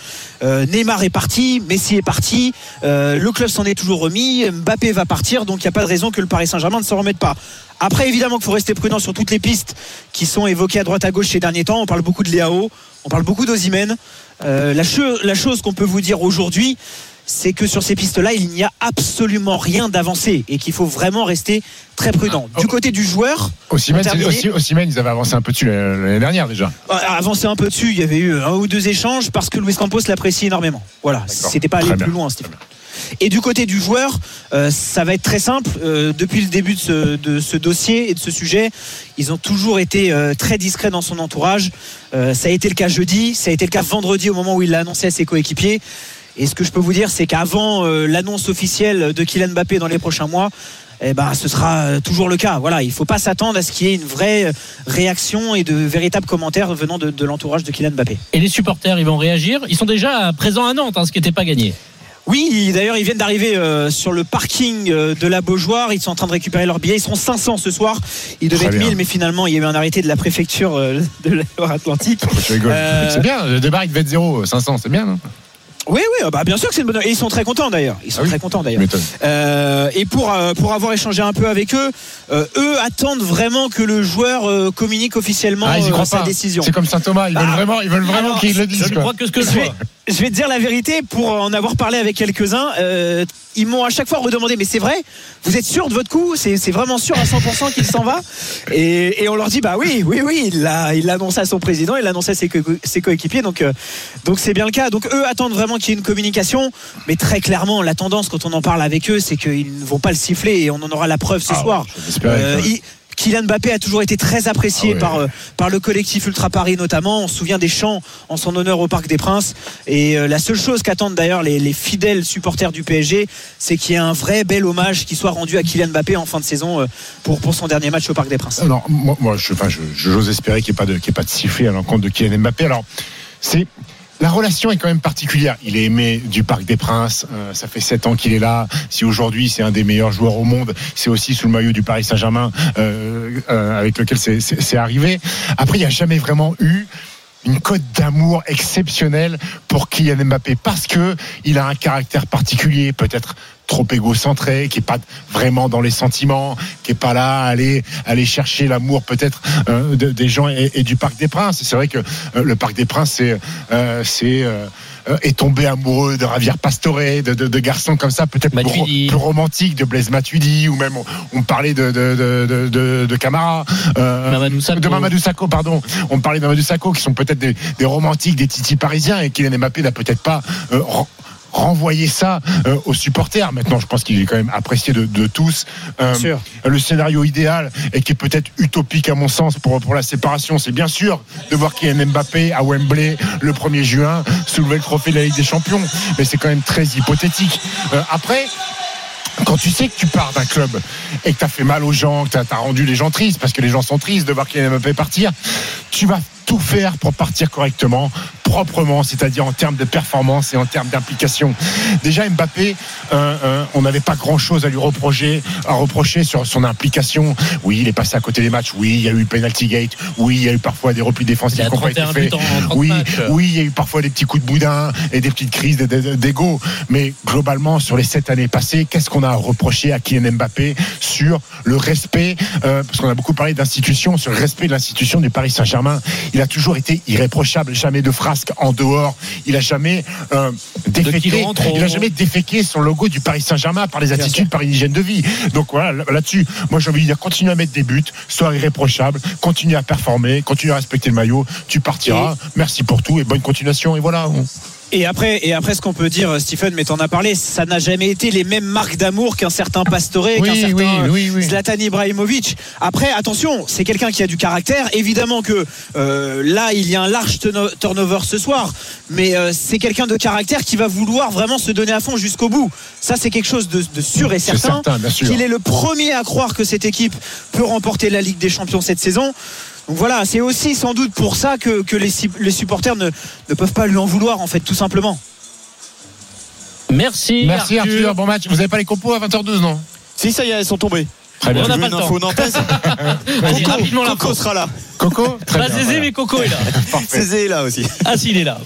Euh, Neymar est parti, Messi est parti, euh, le club s'en est toujours remis, Mbappé va partir, donc il n'y a pas de raison que le Paris Saint-Germain ne s'en remette pas. Après, évidemment qu'il faut rester prudent sur toutes les pistes qui sont évoquées à droite à gauche ces derniers temps. On parle beaucoup de Léao, on parle beaucoup d'Ozimène. Euh, la, cho- la chose qu'on peut vous dire aujourd'hui, c'est que sur ces pistes-là, il n'y a absolument rien d'avancé et qu'il faut vraiment rester très prudent. Du côté du joueur, Osimhen, ils avaient avancé un peu dessus l'année dernière déjà. euh, avancer un peu dessus, il y avait eu un ou deux échanges parce que Luis Campos l'apprécie énormément. Voilà, c'était pas aller plus loin, Steve. Et du côté du joueur, euh, ça va être très simple. Euh, depuis le début de ce, de ce dossier et de ce sujet, ils ont toujours été euh, très discrets dans son entourage. Ça a été le cas jeudi, ça a été le cas vendredi au moment où il l'a annoncé à ses coéquipiers. Et ce que je peux vous dire, c'est qu'avant euh, l'annonce officielle de Kylian Mbappé dans les prochains mois, eh ben, ce sera euh, toujours le cas. Voilà, il ne faut pas s'attendre à ce qu'il y ait une vraie euh, réaction et de véritables commentaires venant de, de l'entourage de Kylian Mbappé. Et les supporters, ils vont réagir. Ils sont déjà présents à Nantes, hein, ce qui n'était pas gagné. Oui, d'ailleurs, ils viennent d'arriver euh, sur le parking euh, de la Beaujoire. Ils sont en train de récupérer leurs billets. Ils seront 500 ce soir. Ils devaient Très être bien. 1000, mais finalement, il y a eu un arrêté de la préfecture euh, de la Loire-Atlantique. Je rigole. Euh, C'est bien, le départ il devait être 0, 500, c'est bien, non? Oui, oui, bah, bien sûr que c'est une bonne. Et ils sont très contents d'ailleurs. Ils sont très contents d'ailleurs. Euh, et pour euh, pour avoir échangé un peu avec eux, euh, eux attendent vraiment que le joueur euh, communique officiellement Ah, euh, sa pas. décision. C'est comme Saint Thomas, ils veulent Ah. vraiment, ils veulent vraiment qu'ils le disent. je crois que ce que je vais, je vais te dire la vérité pour en avoir parlé avec quelques-uns. euh, ils m'ont à chaque fois redemandé, mais c'est vrai, vous êtes sûr de votre coup? C'est c'est vraiment sûr à 100% qu'il s'en va? Et, et on leur dit, bah oui, oui, oui, il l'a il l'a annoncé à son président, il l'a annoncé à ses, co- ses coéquipiers, donc euh, donc c'est bien le cas. Donc eux attendent vraiment qu'il y ait une communication, mais très clairement, la tendance quand on en parle avec eux, c'est qu'ils ne vont pas le siffler et on en aura la preuve ce Ah, soir. Euh, Kylian Mbappé a toujours été très apprécié Ah ouais. par, euh, par le collectif Ultra Paris notamment. On se souvient des chants en son honneur au Parc des Princes. Et euh, la seule chose qu'attendent d'ailleurs les, les fidèles supporters du PSG, c'est qu'il y ait un vrai bel hommage qui soit rendu à Kylian Mbappé en fin de saison euh, pour, pour son dernier match au Parc des Princes. Non, moi, moi, je, enfin, je- j'ose espérer qu'il n'y ait pas de, qu'il y ait pas de sifflet à l'encontre de Kylian Mbappé. Alors, c'est la relation est quand même particulière. Il est aimé du Parc des Princes. euh, ça fait sept ans qu'il est là. Si aujourd'hui c'est un des meilleurs joueurs au monde, c'est aussi sous le maillot du Paris Saint-Germain euh, euh, avec lequel c'est arrivé. Après, il n'y a jamais vraiment eu une cote d'amour exceptionnelle pour Kylian Mbappé parce que il a un caractère particulier, peut-être trop égocentré, qui est pas vraiment dans les sentiments, qui est pas là à aller aller chercher l'amour peut-être euh, de- des gens et, et du Parc des Princes. C'est vrai que euh, le Parc des Princes c'est euh, c'est euh, est tombé amoureux de Javier Pastore, de, de, de garçons comme ça, peut-être plus, ro- plus romantiques, de Blaise Matuidi, ou même on, on parlait de, de, de, de, de, de Camara, euh, de Mamadou Sakho, pardon. On parlait de Mamadou Sakho, qui sont peut-être des, des romantiques, des titis parisiens, et Kylian Mbappé n'a peut-être pas euh, renvoyer ça euh, aux supporters. Maintenant, je pense qu'il est quand même apprécié de, de tous. Euh, sûr. Le scénario idéal et qui est peut-être utopique à mon sens pour, pour la séparation, c'est bien sûr de voir Kylian Mbappé à Wembley le 1er juin soulever le trophée de la Ligue des Champions. Mais c'est quand même très hypothétique. Euh, après, quand tu sais que tu pars d'un club et que tu as fait mal aux gens, que tu as, rendu les gens tristes, parce que les gens sont tristes de voir Kylian Mbappé partir, tu vas tout faire pour partir correctement, proprement, c'est-à-dire en termes de performance et en termes d'implication. Déjà Mbappé, euh, euh, on n'avait pas grand-chose à lui reprocher, à reprocher sur son implication. Oui, il est passé à côté des matchs. Oui, il y a eu penalty gate. Oui, il y a eu parfois des replis défensifs qui n'ont pas été 31 faits. buts en 30 Oui, matchs. oui, il y a eu parfois des petits coups de boudin et des petites crises d'ego. Mais globalement, sur les sept années passées, qu'est-ce qu'on a à reprocher à Kylian Mbappé sur le respect euh, Parce qu'on a beaucoup parlé d'institutions, sur le respect de l'institution du Paris Saint-Germain. Il a toujours été irréprochable, jamais de frasque en dehors. Il a jamais euh, déféqué. kilos en trop. Il a jamais déféqué son logo du Paris Saint-Germain par les attitudes, par une hygiène de vie. Donc voilà, là- là-dessus, moi j'ai envie de dire, continue à mettre des buts, sois irréprochable, continue à performer, continue à respecter le maillot, tu partiras. Merci pour tout et bonne continuation. Et voilà. Et après, et après, ce qu'on peut dire, Stephen, mais t'en as parlé, ça n'a jamais été les mêmes marques d'amour qu'un certain Pastore, Oui, qu'un certain oui, oui, oui. Zlatan Ibrahimovic. Après, attention, c'est quelqu'un qui a du caractère. Évidemment que euh, là, il y a un large turno- turnover ce soir, mais euh, c'est quelqu'un de caractère qui va vouloir vraiment se donner à fond jusqu'au bout. Ça, c'est quelque chose de, de sûr et certain. certain, bien sûr. Qu'il est le premier à croire que cette équipe peut remporter la Ligue des Champions cette saison. Donc voilà, c'est aussi sans doute pour ça que, que les, supporters ne, ne peuvent pas lui en vouloir, en fait, tout simplement. Merci. Merci Arthur. Bon match. Vous n'avez pas les compos à 20h12, non? Si, ça y est, elles sont tombées. Très bien. On n'a pas le une temps. info nantaise Coco, rapidement Coco l'info. sera là. Coco Très Pas bien, Zézé, voilà. mais Coco est là. Zézé est là aussi. Ah, s'il est là.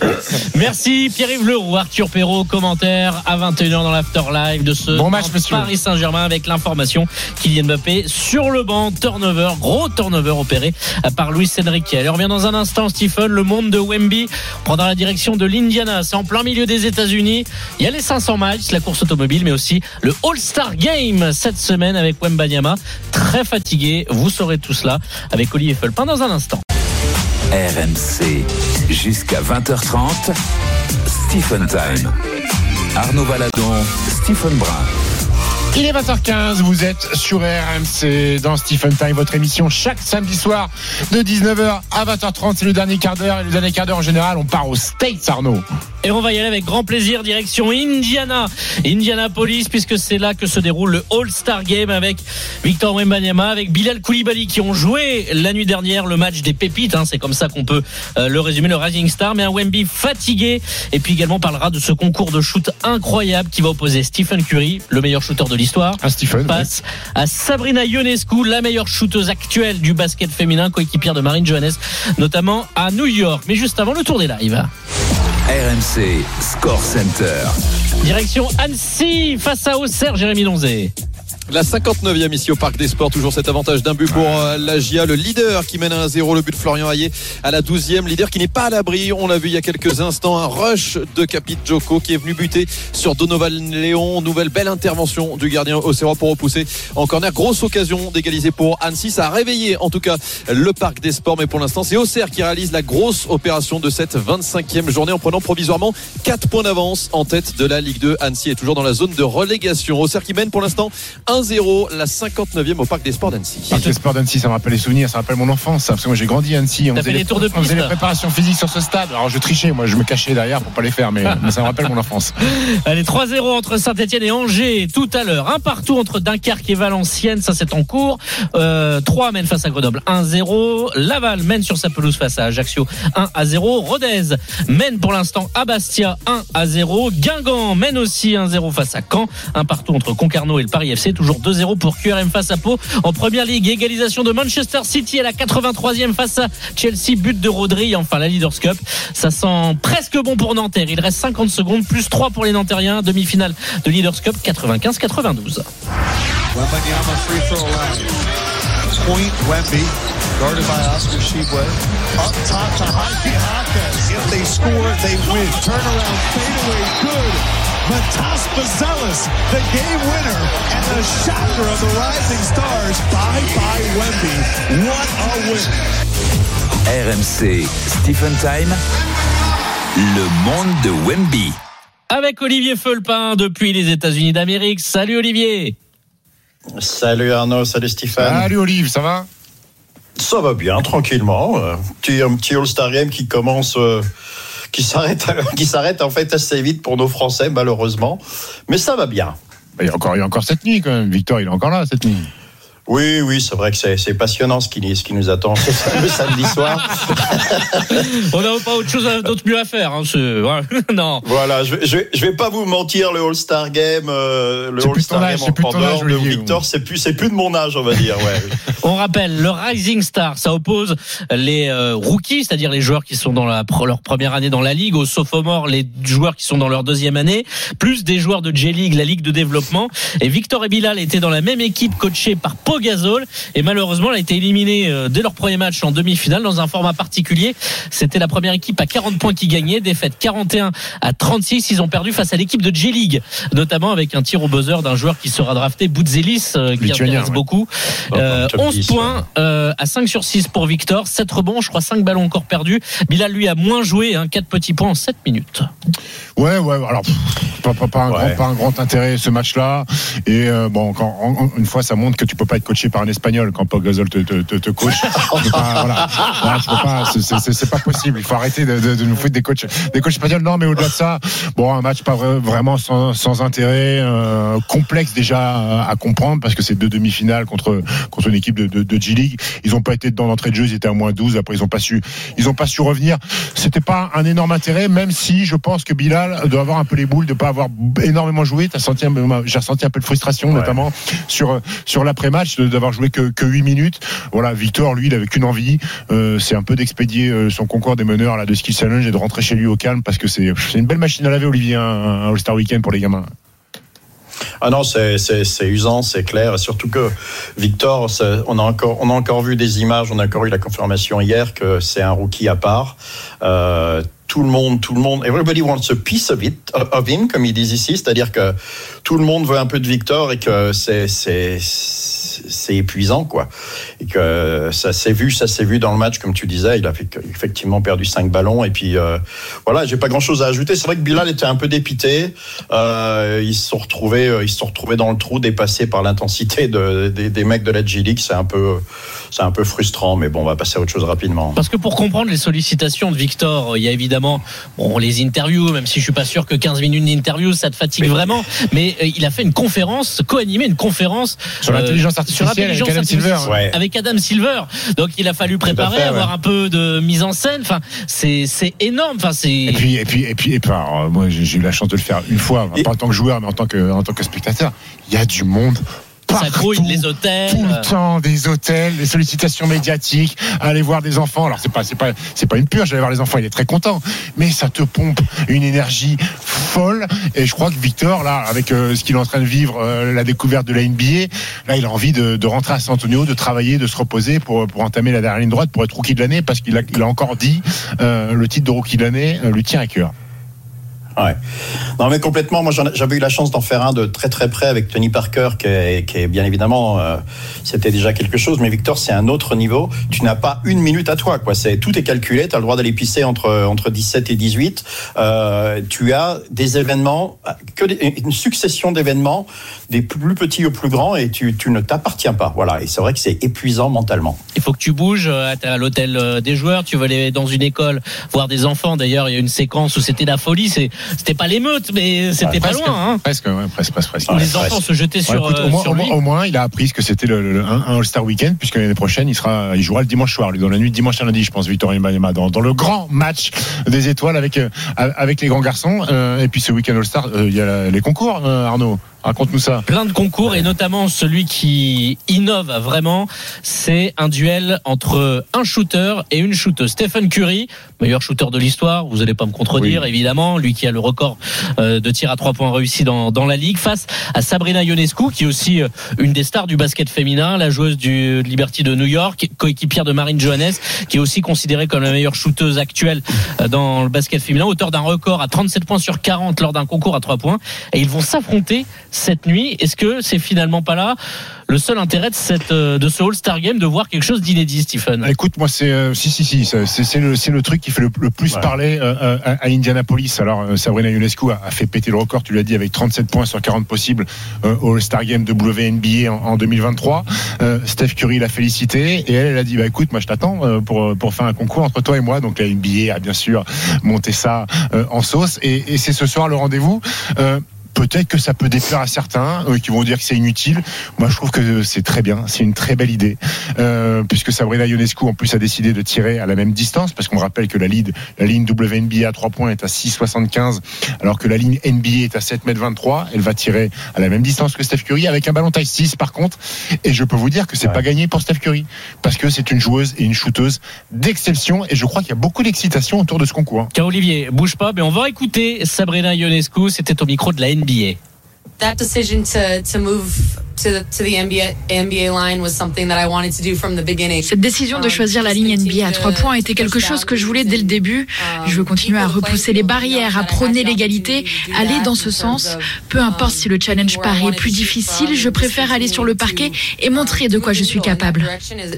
Merci Pierre-Yves Leroux, Arthur Perrault, commentaire à 21h dans l'After Live de ce Bon match. Paris Saint-Germain avec l'information Kylian Mbappé sur le banc, turnover, gros turnover opéré par Luis Enrique. Allez, on revient dans un instant, Stephen, le monde de Wemby prendra la direction de l'Indiana. C'est en plein milieu des États-Unis. Il y a les 500 miles, la course automobile, mais aussi le All-Star Game cette semaine avec Wembanyama. Très fatigué, vous saurez tout cela avec Olivier Felpin dans un instant. RMC, jusqu'à 20h30, Stephen Time. Arnaud Valadon, Stephen Brun. Il est 20h15, vous êtes sur RMC dans Stephen Time, votre émission chaque samedi soir de 19h à 20h30. C'est le dernier quart d'heure et le dernier quart d'heure en général, on part aux States, Arnaud. Et on va y aller avec grand plaisir, direction Indiana, Indianapolis, puisque c'est là que se déroule le All-Star Game avec Victor Wembanyama, avec Bilal Koulibaly qui ont joué la nuit dernière le match des pépites, hein, c'est comme ça qu'on peut euh, le résumer, le Rising Star, mais un Wemby fatigué, et puis également on parlera de ce concours de shoot incroyable qui va opposer Stephen Curry, le meilleur shooter de l'histoire, Ah, Stephen. face à Sabrina Ionescu, la meilleure shooteuse actuelle du basket féminin, coéquipière de Marine Johannes, notamment à New York. Mais juste avant le tour des lives. RMC, Score Center. Direction Annecy face à Auxerre, Jérémy Donzé. La 59e ici au Parc des Sports, toujours cet avantage d'un but pour euh, la GIA, le leader qui mène à 1-0, le but de Florian Hayé à la 12e, leader qui n'est pas à l'abri, on l'a vu il y a quelques instants, un rush de Capit Joko qui est venu buter sur Donovan Léon, nouvelle belle intervention du gardien Auxerrois pour repousser en corner, grosse occasion d'égaliser pour Annecy, ça a réveillé en tout cas le Parc des Sports, mais pour l'instant c'est Auxerre qui réalise la grosse opération de cette 25e journée en prenant provisoirement 4 points d'avance en tête de la Ligue 2, Annecy est toujours dans la zone de relégation, Auxerre qui mène pour l'instant 1-0, la 59e au Parc des Sports d'Annecy. Parc des Sports d'Annecy, ça me rappelle les souvenirs, ça me rappelle mon enfance, ça, parce que moi j'ai grandi à Annecy. On faisait les des tours de On faisait les préparations physiques sur ce stade. Alors je trichais, moi je me cachais derrière pour pas les faire, mais, mais ça me rappelle mon enfance. Allez, 3-0 entre Saint-Etienne et Angers tout à l'heure. Un partout entre Dunkerque et Valenciennes, ça c'est en cours. Euh, 3 mène face à Grenoble, 1-0. Laval mène sur sa pelouse face à Ajaccio, 1-0. Rodez mène pour l'instant à Bastia, 1-0. Guingamp mène aussi 1-0 face à Caen. Un partout entre Concarneau et le Paris FC, toujours 2-0 pour QRM face à Pau. En première ligue, égalisation de Manchester City à la 83e face à Chelsea, but de Rodri. Enfin, la Leaders Cup, ça sent presque bon pour Nanterre. Il reste 50 secondes, plus 3 pour les Nantériens. Demi-finale de Leaders Cup 95-92. Wembanyama free throw line. Point Wemby, guarded by Oscar. Up top to Jaime Jaquez. If they score, they win. Turnaround fadeaway, good. Matas Bazelis, the game winner and the shocker of the Rising Stars. Bye bye Wemby. What a win. RMC, Stephen Time. Le monde de Wemby. Avec Olivier Feulpin depuis les États-Unis d'Amérique. Salut Olivier. Salut Arnaud, salut Stéphane. Salut Olive, ça va? Ça va bien, tranquillement. Euh, Petit, un petit All-Star Game qui commence, euh, qui s'arrête, qui s'arrête en fait assez vite pour nos Français, malheureusement. Mais ça va bien. il y, a encore, il y a encore cette nuit quand même. Victor, il est encore là cette nuit. Oui, oui, c'est vrai que c'est passionnant ce qui, ce qui nous attend ce fameux samedi soir. On n'a pas autre chose, d'autre mieux à faire. Hein, ce- voilà. non. Voilà, je, je, vais- je vais pas vous mentir, le All-Star Game, euh, le All-Star Game en dehors âge, de Victor, c'est plus, c'est plus de mon âge, on va dire. Ouais. On rappelle, le Rising Star, ça oppose les euh, rookies, c'est-à-dire les joueurs qui sont dans la, leur première année dans la ligue, aux sophomores, les joueurs qui sont dans leur deuxième année, plus des joueurs de J-League, la ligue de développement. Et Victor et Bilal étaient dans la même équipe coachée par Pogazol. Et malheureusement, elle a été éliminée euh, dès leur premier match en demi-finale dans un format particulier. C'était la première équipe à 40 points qui gagnait, défaite 41 à 36. Ils ont perdu face à l'équipe de J-League, notamment avec un tir au buzzer d'un joueur qui sera drafté, Boutzelis, euh, qui Lituanien, intéresse ouais. beaucoup. Euh, top 11 10, points euh, à 5 sur 6 pour Victor, 7 rebonds, je crois 5 ballons encore perdus. Bilal lui a moins joué, hein, 4 petits points en 7 minutes. Ouais, ouais, alors pas, pas, pas un Ouais. grand, pas un grand intérêt ce match-là. Et euh, bon, en- une fois, ça montre que tu peux pas être coaché par un espagnol quand Pau Gasol te, te, te, te coach. Peux pas, voilà. Pas, c'est- c'est- c'est c'est pas possible. Il faut arrêter de, de, de nous foutre des coachs, des coachs espagnols. Non, mais au-delà de ça, bon, un match pas vra- vraiment sans, sans intérêt, euh, complexe déjà à, comprendre parce que c'est deux demi-finales contre contre une équipe de, de, de G League. Ils ont pas été dans l'entrée de jeu, ils étaient à moins 12. Après, ils ont pas su, ils ont pas su revenir. C'était pas un énorme intérêt, même si je pense que Bilal doit avoir un peu les boules de pas avoir énormément joué. T'as senti, un- j'ai ressenti un peu de frustration, notamment sur sur l'après-match, d'avoir joué que que 8 minutes. Voilà, Victor, lui, il avait qu'une envie, euh, c'est un peu d'expédier euh, son concours des meneurs là de ski challenge et de rentrer chez lui au calme parce que c'est une belle machine à laver, Olivier, un, un All-Star Weekend pour les gamins. Ah non, c'est- usant, c'est clair. Surtout que Victor, on a, encore, on a encore vu des images, on a encore eu la confirmation hier que c'est un rookie à part. Euh, tout le monde, tout le monde, everybody wants a piece of it, of him, comme ils disent ici, c'est-à-dire que tout le monde veut un peu de Victor et que c'est c'est c'est épuisant quoi. Et que ça s'est vu, ça s'est vu dans le match comme tu disais, il a effectivement perdu cinq ballons et puis euh, voilà, j'ai pas grand-chose à ajouter. C'est vrai que Bilal était un peu dépité. Euh, ils se sont retrouvés, euh, ils se sont retrouvés dans le trou, dépassés par l'intensité de- des, des mecs de la G League. C'est un peu, c'est un peu frustrant, mais bon, on va passer à autre chose rapidement. Parce que pour comprendre les sollicitations de Victor, il y a évidemment bon, les interviews, même si je suis pas sûr que 15 minutes d'interview, ça te fatigue vraiment. Mais euh, il a fait une conférence, co-animé une conférence Sur l'intelligence sur artificielle avec l'intelligence Adam Silver. Ouais. avec Adam Silver. Donc il a fallu préparer, fait, ouais. avoir un peu de mise en scène. Enfin, c'est c'est énorme. Enfin, c'est Et puis, et puis, et puis, et puis alors, euh, moi, j'ai j'ai eu la chance de le faire une fois, pas en tant que joueur, mais en tant que, en tant que spectateur. Il y a du monde. Ça grouille les hôtels. tout le temps, des hôtels, des sollicitations médiatiques, aller voir des enfants. Alors c'est pas, c'est pas, c'est pas une purge. Aller voir les enfants, il est très content, mais ça te pompe une énergie folle. Et je crois que Victor, là, avec euh, ce qu'il est en train de vivre, euh, la découverte de la NBA, là, il a envie de, de rentrer à San Antonio, de travailler, de se reposer pour, pour entamer la dernière ligne droite, pour être rookie de l'année, parce qu'il a, il a encore dit euh, le titre de rookie de l'année euh, lui tient à cœur. Ouais. Non, mais complètement. Moi, j'avais eu la chance d'en faire un de très très près avec Tony Parker, qui est, qui est bien évidemment, euh, c'était déjà quelque chose. Mais Victor, c'est un autre niveau. Tu n'as pas une minute à toi, quoi. C'est tout est calculé. Tu as le droit d'aller pisser entre entre 17 et 18. Euh, tu as des événements, que des- une succession d'événements, des plus petits aux plus grands, et tu, tu ne t'appartiens pas. Voilà. Et c'est vrai que c'est épuisant mentalement. Il faut que tu bouges. euh, à l'hôtel euh, des joueurs. Tu vas aller dans une école voir des enfants. D'ailleurs, il y a une séquence où c'était la folie. C'est- C'était pas l'émeute, mais c'était Ouais, pas presque, loin. Hein. Presque, ouais, presque, presque, les enfants se jetaient Ouais, sur, écoute, euh, au, moins, sur au lui. moins- au moins, il a appris ce que c'était le, le- un, un All-Star Weekend, puisque l'année prochaine, il sera, il jouera le dimanche soir, lui, dans la nuit dimanche à lundi, je pense, Victor Wembanyama, dans, dans le grand match des étoiles avec, euh, avec les grands garçons. Euh, et puis ce week-end All-Star, euh, il y a les concours, euh, Arnaud. Raconte-nous ça. Plein de concours et notamment celui qui innove vraiment, c'est un duel entre un shooter et une shooteuse. Stephen Curry, meilleur shooter de l'histoire, vous allez pas me contredire évidemment, lui qui a le record euh, de tir à trois points réussi dans, dans la ligue, face à Sabrina Ionescu qui est aussi euh, une des stars du basket féminin, la joueuse du Liberty de New York, coéquipière de Marine Johannes, qui est aussi considérée comme la meilleure shooteuse actuelle euh, dans le basket féminin, auteur d'un record à 37 points sur 40 lors d'un concours à trois points. Et ils vont s'affronter cette nuit. Est-ce que c'est finalement pas là le seul intérêt de, cette, euh, de ce All-Star Game de voir quelque chose d'inédit, Stephen? Écoute, moi, c'est euh, si, si, si, c'est c'est le, c'est le truc qui fait le, le plus Ouais. parler euh, euh, à, à Indianapolis. Alors, euh, Sabrina Ionescu a, a fait péter le record, tu l'as dit, avec 37 points sur 40 possibles euh, au All-Star Game WNBA en, en 2023. Euh, Steph Curry l'a félicité et elle, elle a dit, bah écoute, moi, je t'attends euh, pour pour faire un concours entre toi et moi. Donc la NBA a bien sûr monté ça euh, en sauce et, et c'est ce soir le rendez-vous. Peut-être que ça peut déplaire à certains euh, qui vont dire que c'est inutile. Moi, je trouve que c'est très bien. C'est une très belle idée. Euh, puisque Sabrina Ionescu, en plus, a décidé de tirer à la même distance. Parce qu'on rappelle que la, lead, la ligne WNBA à 3 points est à 6,75. Alors que la ligne NBA est à 7,23 Elle va tirer à la même distance que Steph Curry avec un ballon taille 6, par contre. Et je peux vous dire que c'est pas gagné pour Steph Curry. Parce que c'est une joueuse et une shooteuse d'exception. Et je crois qu'il y a beaucoup d'excitation autour de ce concours. hein. Tiens, Olivier, bouge pas, mais on va écouter Sabrina Ionescu. C'était au micro de la NBA billets that decision to to move to the, to the NBA NBA line was something that I wanted to do from the beginning. Cette décision de choisir la ligne NBA à trois points était quelque chose que je voulais dès le début. Je veux continuer à repousser les barrières, à prôner l'égalité, aller dans ce sens. Peu importe si le challenge paraît plus difficile, je préfère aller sur le parquet et montrer de quoi je suis capable.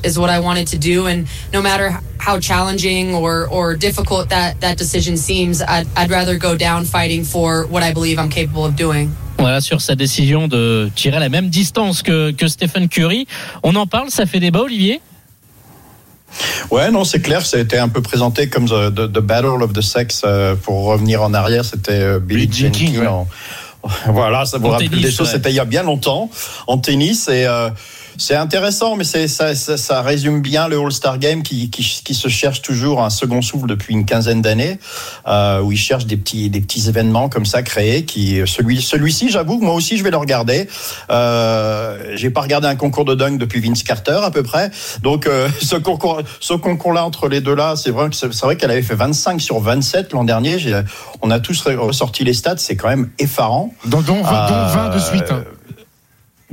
Is what I wanted to do, and no matter how challenging or or difficult that that decision seems, I'd, I'd rather go down fighting for what I believe I'm capable of doing. Voilà, sur sa décision de tirer la même distance que, que Stephen Curry. On en parle, ça fait débat, Olivier? Ouais, non, c'est clair, ça a été un peu présenté comme the, the- the Battle of the Sex. euh, pour revenir en arrière, c'était euh, Billie Jean King. en- Voilà, ça vous En rappelle tennis, des choses. ouais. C'était il y a bien longtemps en tennis et euh, c'est intéressant, mais c'est ça, ça, ça résume bien le All-Star Game qui, qui, qui se cherche toujours un second souffle depuis une quinzaine d'années, euh, où il cherche des petits des petits événements comme ça créés. Qui celui celui-ci, j'avoue, moi aussi, je vais le regarder. Euh, J'ai pas regardé un concours de dunk depuis Vince Carter à peu près, donc euh, ce concours ce concours-là entre les deux là, c'est vrai c'est qu'elle avait fait 25 sur 27 l'an dernier. J'ai- On a tous ressorti les stats, c'est quand même effarant. Dont, dont 20, dont Euh, 20 de suite. hein.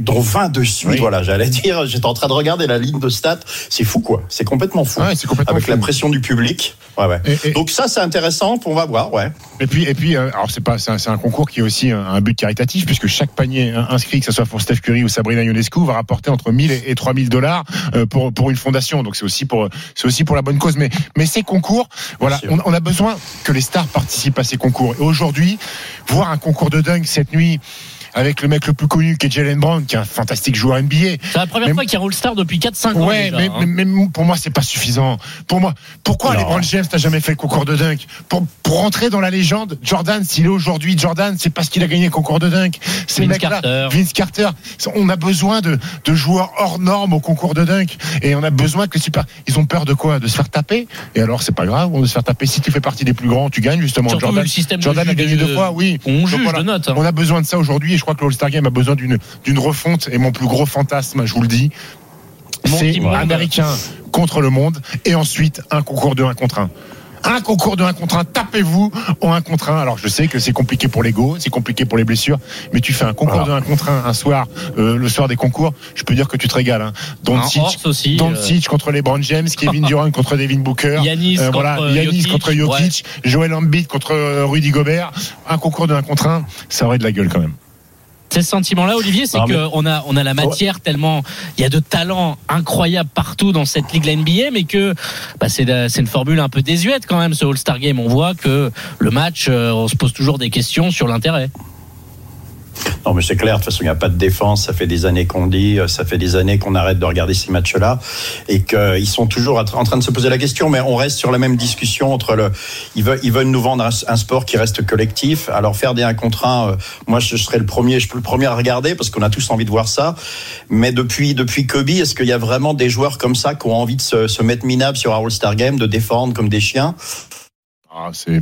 Dont 20 de suite, voilà, j'allais dire, j'étais en train de regarder la ligne de stats, c'est fou quoi, c'est complètement fou. Ouais, c'est complètement Avec fou. la pression du public. Ouais, ouais. Donc ça c'est intéressant, on va voir, ouais. Et puis, et puis, euh, alors c'est pas, c'est un, c'est un concours qui est aussi un, but caritatif puisque chaque panier inscrit, que ce soit pour Steph Curry ou Sabrina Ionescu, va rapporter entre 1000 et et 3000 dollars euh, pour pour une fondation. Donc c'est aussi pour c'est aussi pour la bonne cause. Mais mais ces concours, voilà, on, on a besoin que les stars participent à ces concours. Et aujourd'hui, voir un concours de dingue cette nuit. Avec le mec le plus connu qui est Jalen Brown, qui est un fantastique joueur NBA. C'est la première fois qu'il y a All-Star depuis 4-5 ans. Ouais, déjà, mais, hein. mais, mais pour moi, c'est pas suffisant. Pour moi, pourquoi. LeBron James n'a jamais fait le concours de dunk? Pour, pour rentrer dans la légende, Jordan, s'il est aujourd'hui Jordan, c'est parce qu'il a gagné le concours de dunk. Ces Vince Carter. Vince Carter. On a besoin de, de joueurs hors normes au concours de dunk. Et on a besoin que les super. Ils ont peur de quoi? De se faire taper. Et alors, c'est pas grave, on se faire taper. Si tu fais partie des plus grands, tu gagnes justement. Surtout Jordan, a gagné de- deux fois, oui. on Donc juge voilà. de notes, hein. On a besoin de ça aujourd'hui. Je crois que le All-Star Game a besoin d'une d'une refonte. Et mon plus gros fantasme, je vous le dis, c'est américain contre le monde et ensuite un concours de 1 contre 1. Un concours de 1 contre 1, tapez-vous en 1 contre 1. Alors je sais que c'est compliqué pour l'ego, c'est compliqué pour les blessures, mais tu fais un concours de 1 contre 1 un soir, euh, le soir des concours, je peux dire que tu te régales. Hein. Doncic, aussi, Doncic contre LeBron James, Kevin Durant contre Devin Booker, Euh, Yanis contre Yanis Jokic, contre Jokic, Joel Embiid contre euh, Rudy Gobert. Un concours de 1 contre 1, ça aurait de la gueule quand même. C'est ce sentiment-là, Olivier, c'est mais- qu'on a, on a la matière tellement, il y a de talents incroyables partout dans cette ligue la NBA, mais que bah, c'est une formule un peu désuète quand même, ce All-Star Game. On voit que le match, euh, on se pose toujours des questions sur l'intérêt. Non, mais c'est clair, de toute façon, il n'y a pas de défense. Ça fait des années qu'on dit, euh, ça fait des années qu'on arrête de regarder ces matchs-là et qu'ils sont toujours en train de se poser la question. Mais on reste sur la même discussion entre le. Ils veulent, nous vendre un, sport qui reste collectif. Alors, faire des 1 contre 1, euh, moi, je serais le premier, je peux le premier à regarder parce qu'on a tous envie de voir ça. Mais depuis, depuis Kobe, est-ce qu'il y a vraiment des joueurs comme ça qui ont envie de se, se mettre minables sur un All-Star Game, de défendre comme des chiens? Ah, c'est.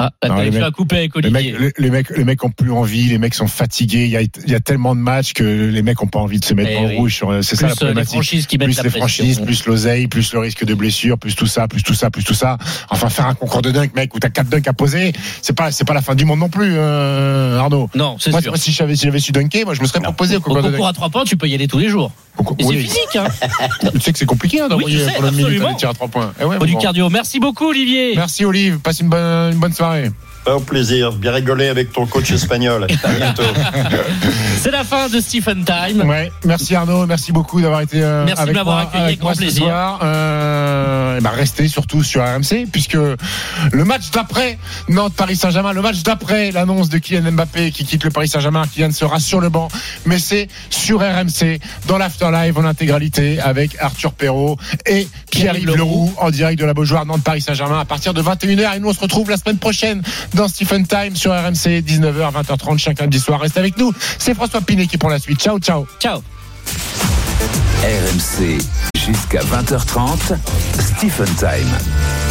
Ah, Non, t'as les mecs- à couper avec Les Olivier. mecs, les, les mecs, les mecs ont plus envie, les mecs sont fatigués. Il y a, il y a tellement de matchs que les mecs ont pas envie de se mettre Eh en oui. rouge. C'est ça la euh, problématique. les franchises qui plus la les franchises, plus l'oseille, plus le risque de blessure, plus tout ça, plus tout ça, plus tout ça. Enfin, faire un concours de dunk, mec, où t'as quatre dunks à poser, c'est pas, c'est pas la fin du monde non plus, euh, Arnaud. Non, c'est sûr. moi, si j'avais, si j'avais su dunker, moi, je me serais proposé au Au concours de concours dunk. à 3 points, tu peux y aller tous les jours. Et c'est physique, hein. Tu sais que c'est compliqué, hein, d'envoyer Oui, pendant une minute à trois points. Eh ouais, Faut du bon. cardio. Merci beaucoup, Olivier. Merci, Olive. Passe une bonne, une bonne soirée. Pas au plaisir, bien rigoler avec ton coach espagnol. À bientôt. C'est la fin de Stephen Time. Ouais, merci Arnaud, merci beaucoup d'avoir été euh, Merci de avec m'avoir moi, accueilli, avec grand moi ce plaisir. soir. Euh, et bah, restez surtout sur RMC puisque le match d'après Nantes Paris Saint-Germain, le match d'après l'annonce de Kylian Mbappé qui quitte le Paris Saint-Germain, Kylian sera sur le banc, mais c'est sur RMC dans l'afterlive en intégralité avec Arthur Perrault et Pierre-Yves Leroux en direct de la Beaujoire Nantes Paris Saint-Germain à partir de 21h et nous on se retrouve la semaine prochaine dans Stephen Time sur RMC 19h 20h30 chaque lundi soir. Reste avec nous. C'est François Pinet qui prend la suite. Ciao ciao. Ciao. RMC jusqu'à 20h30, Stephen Time.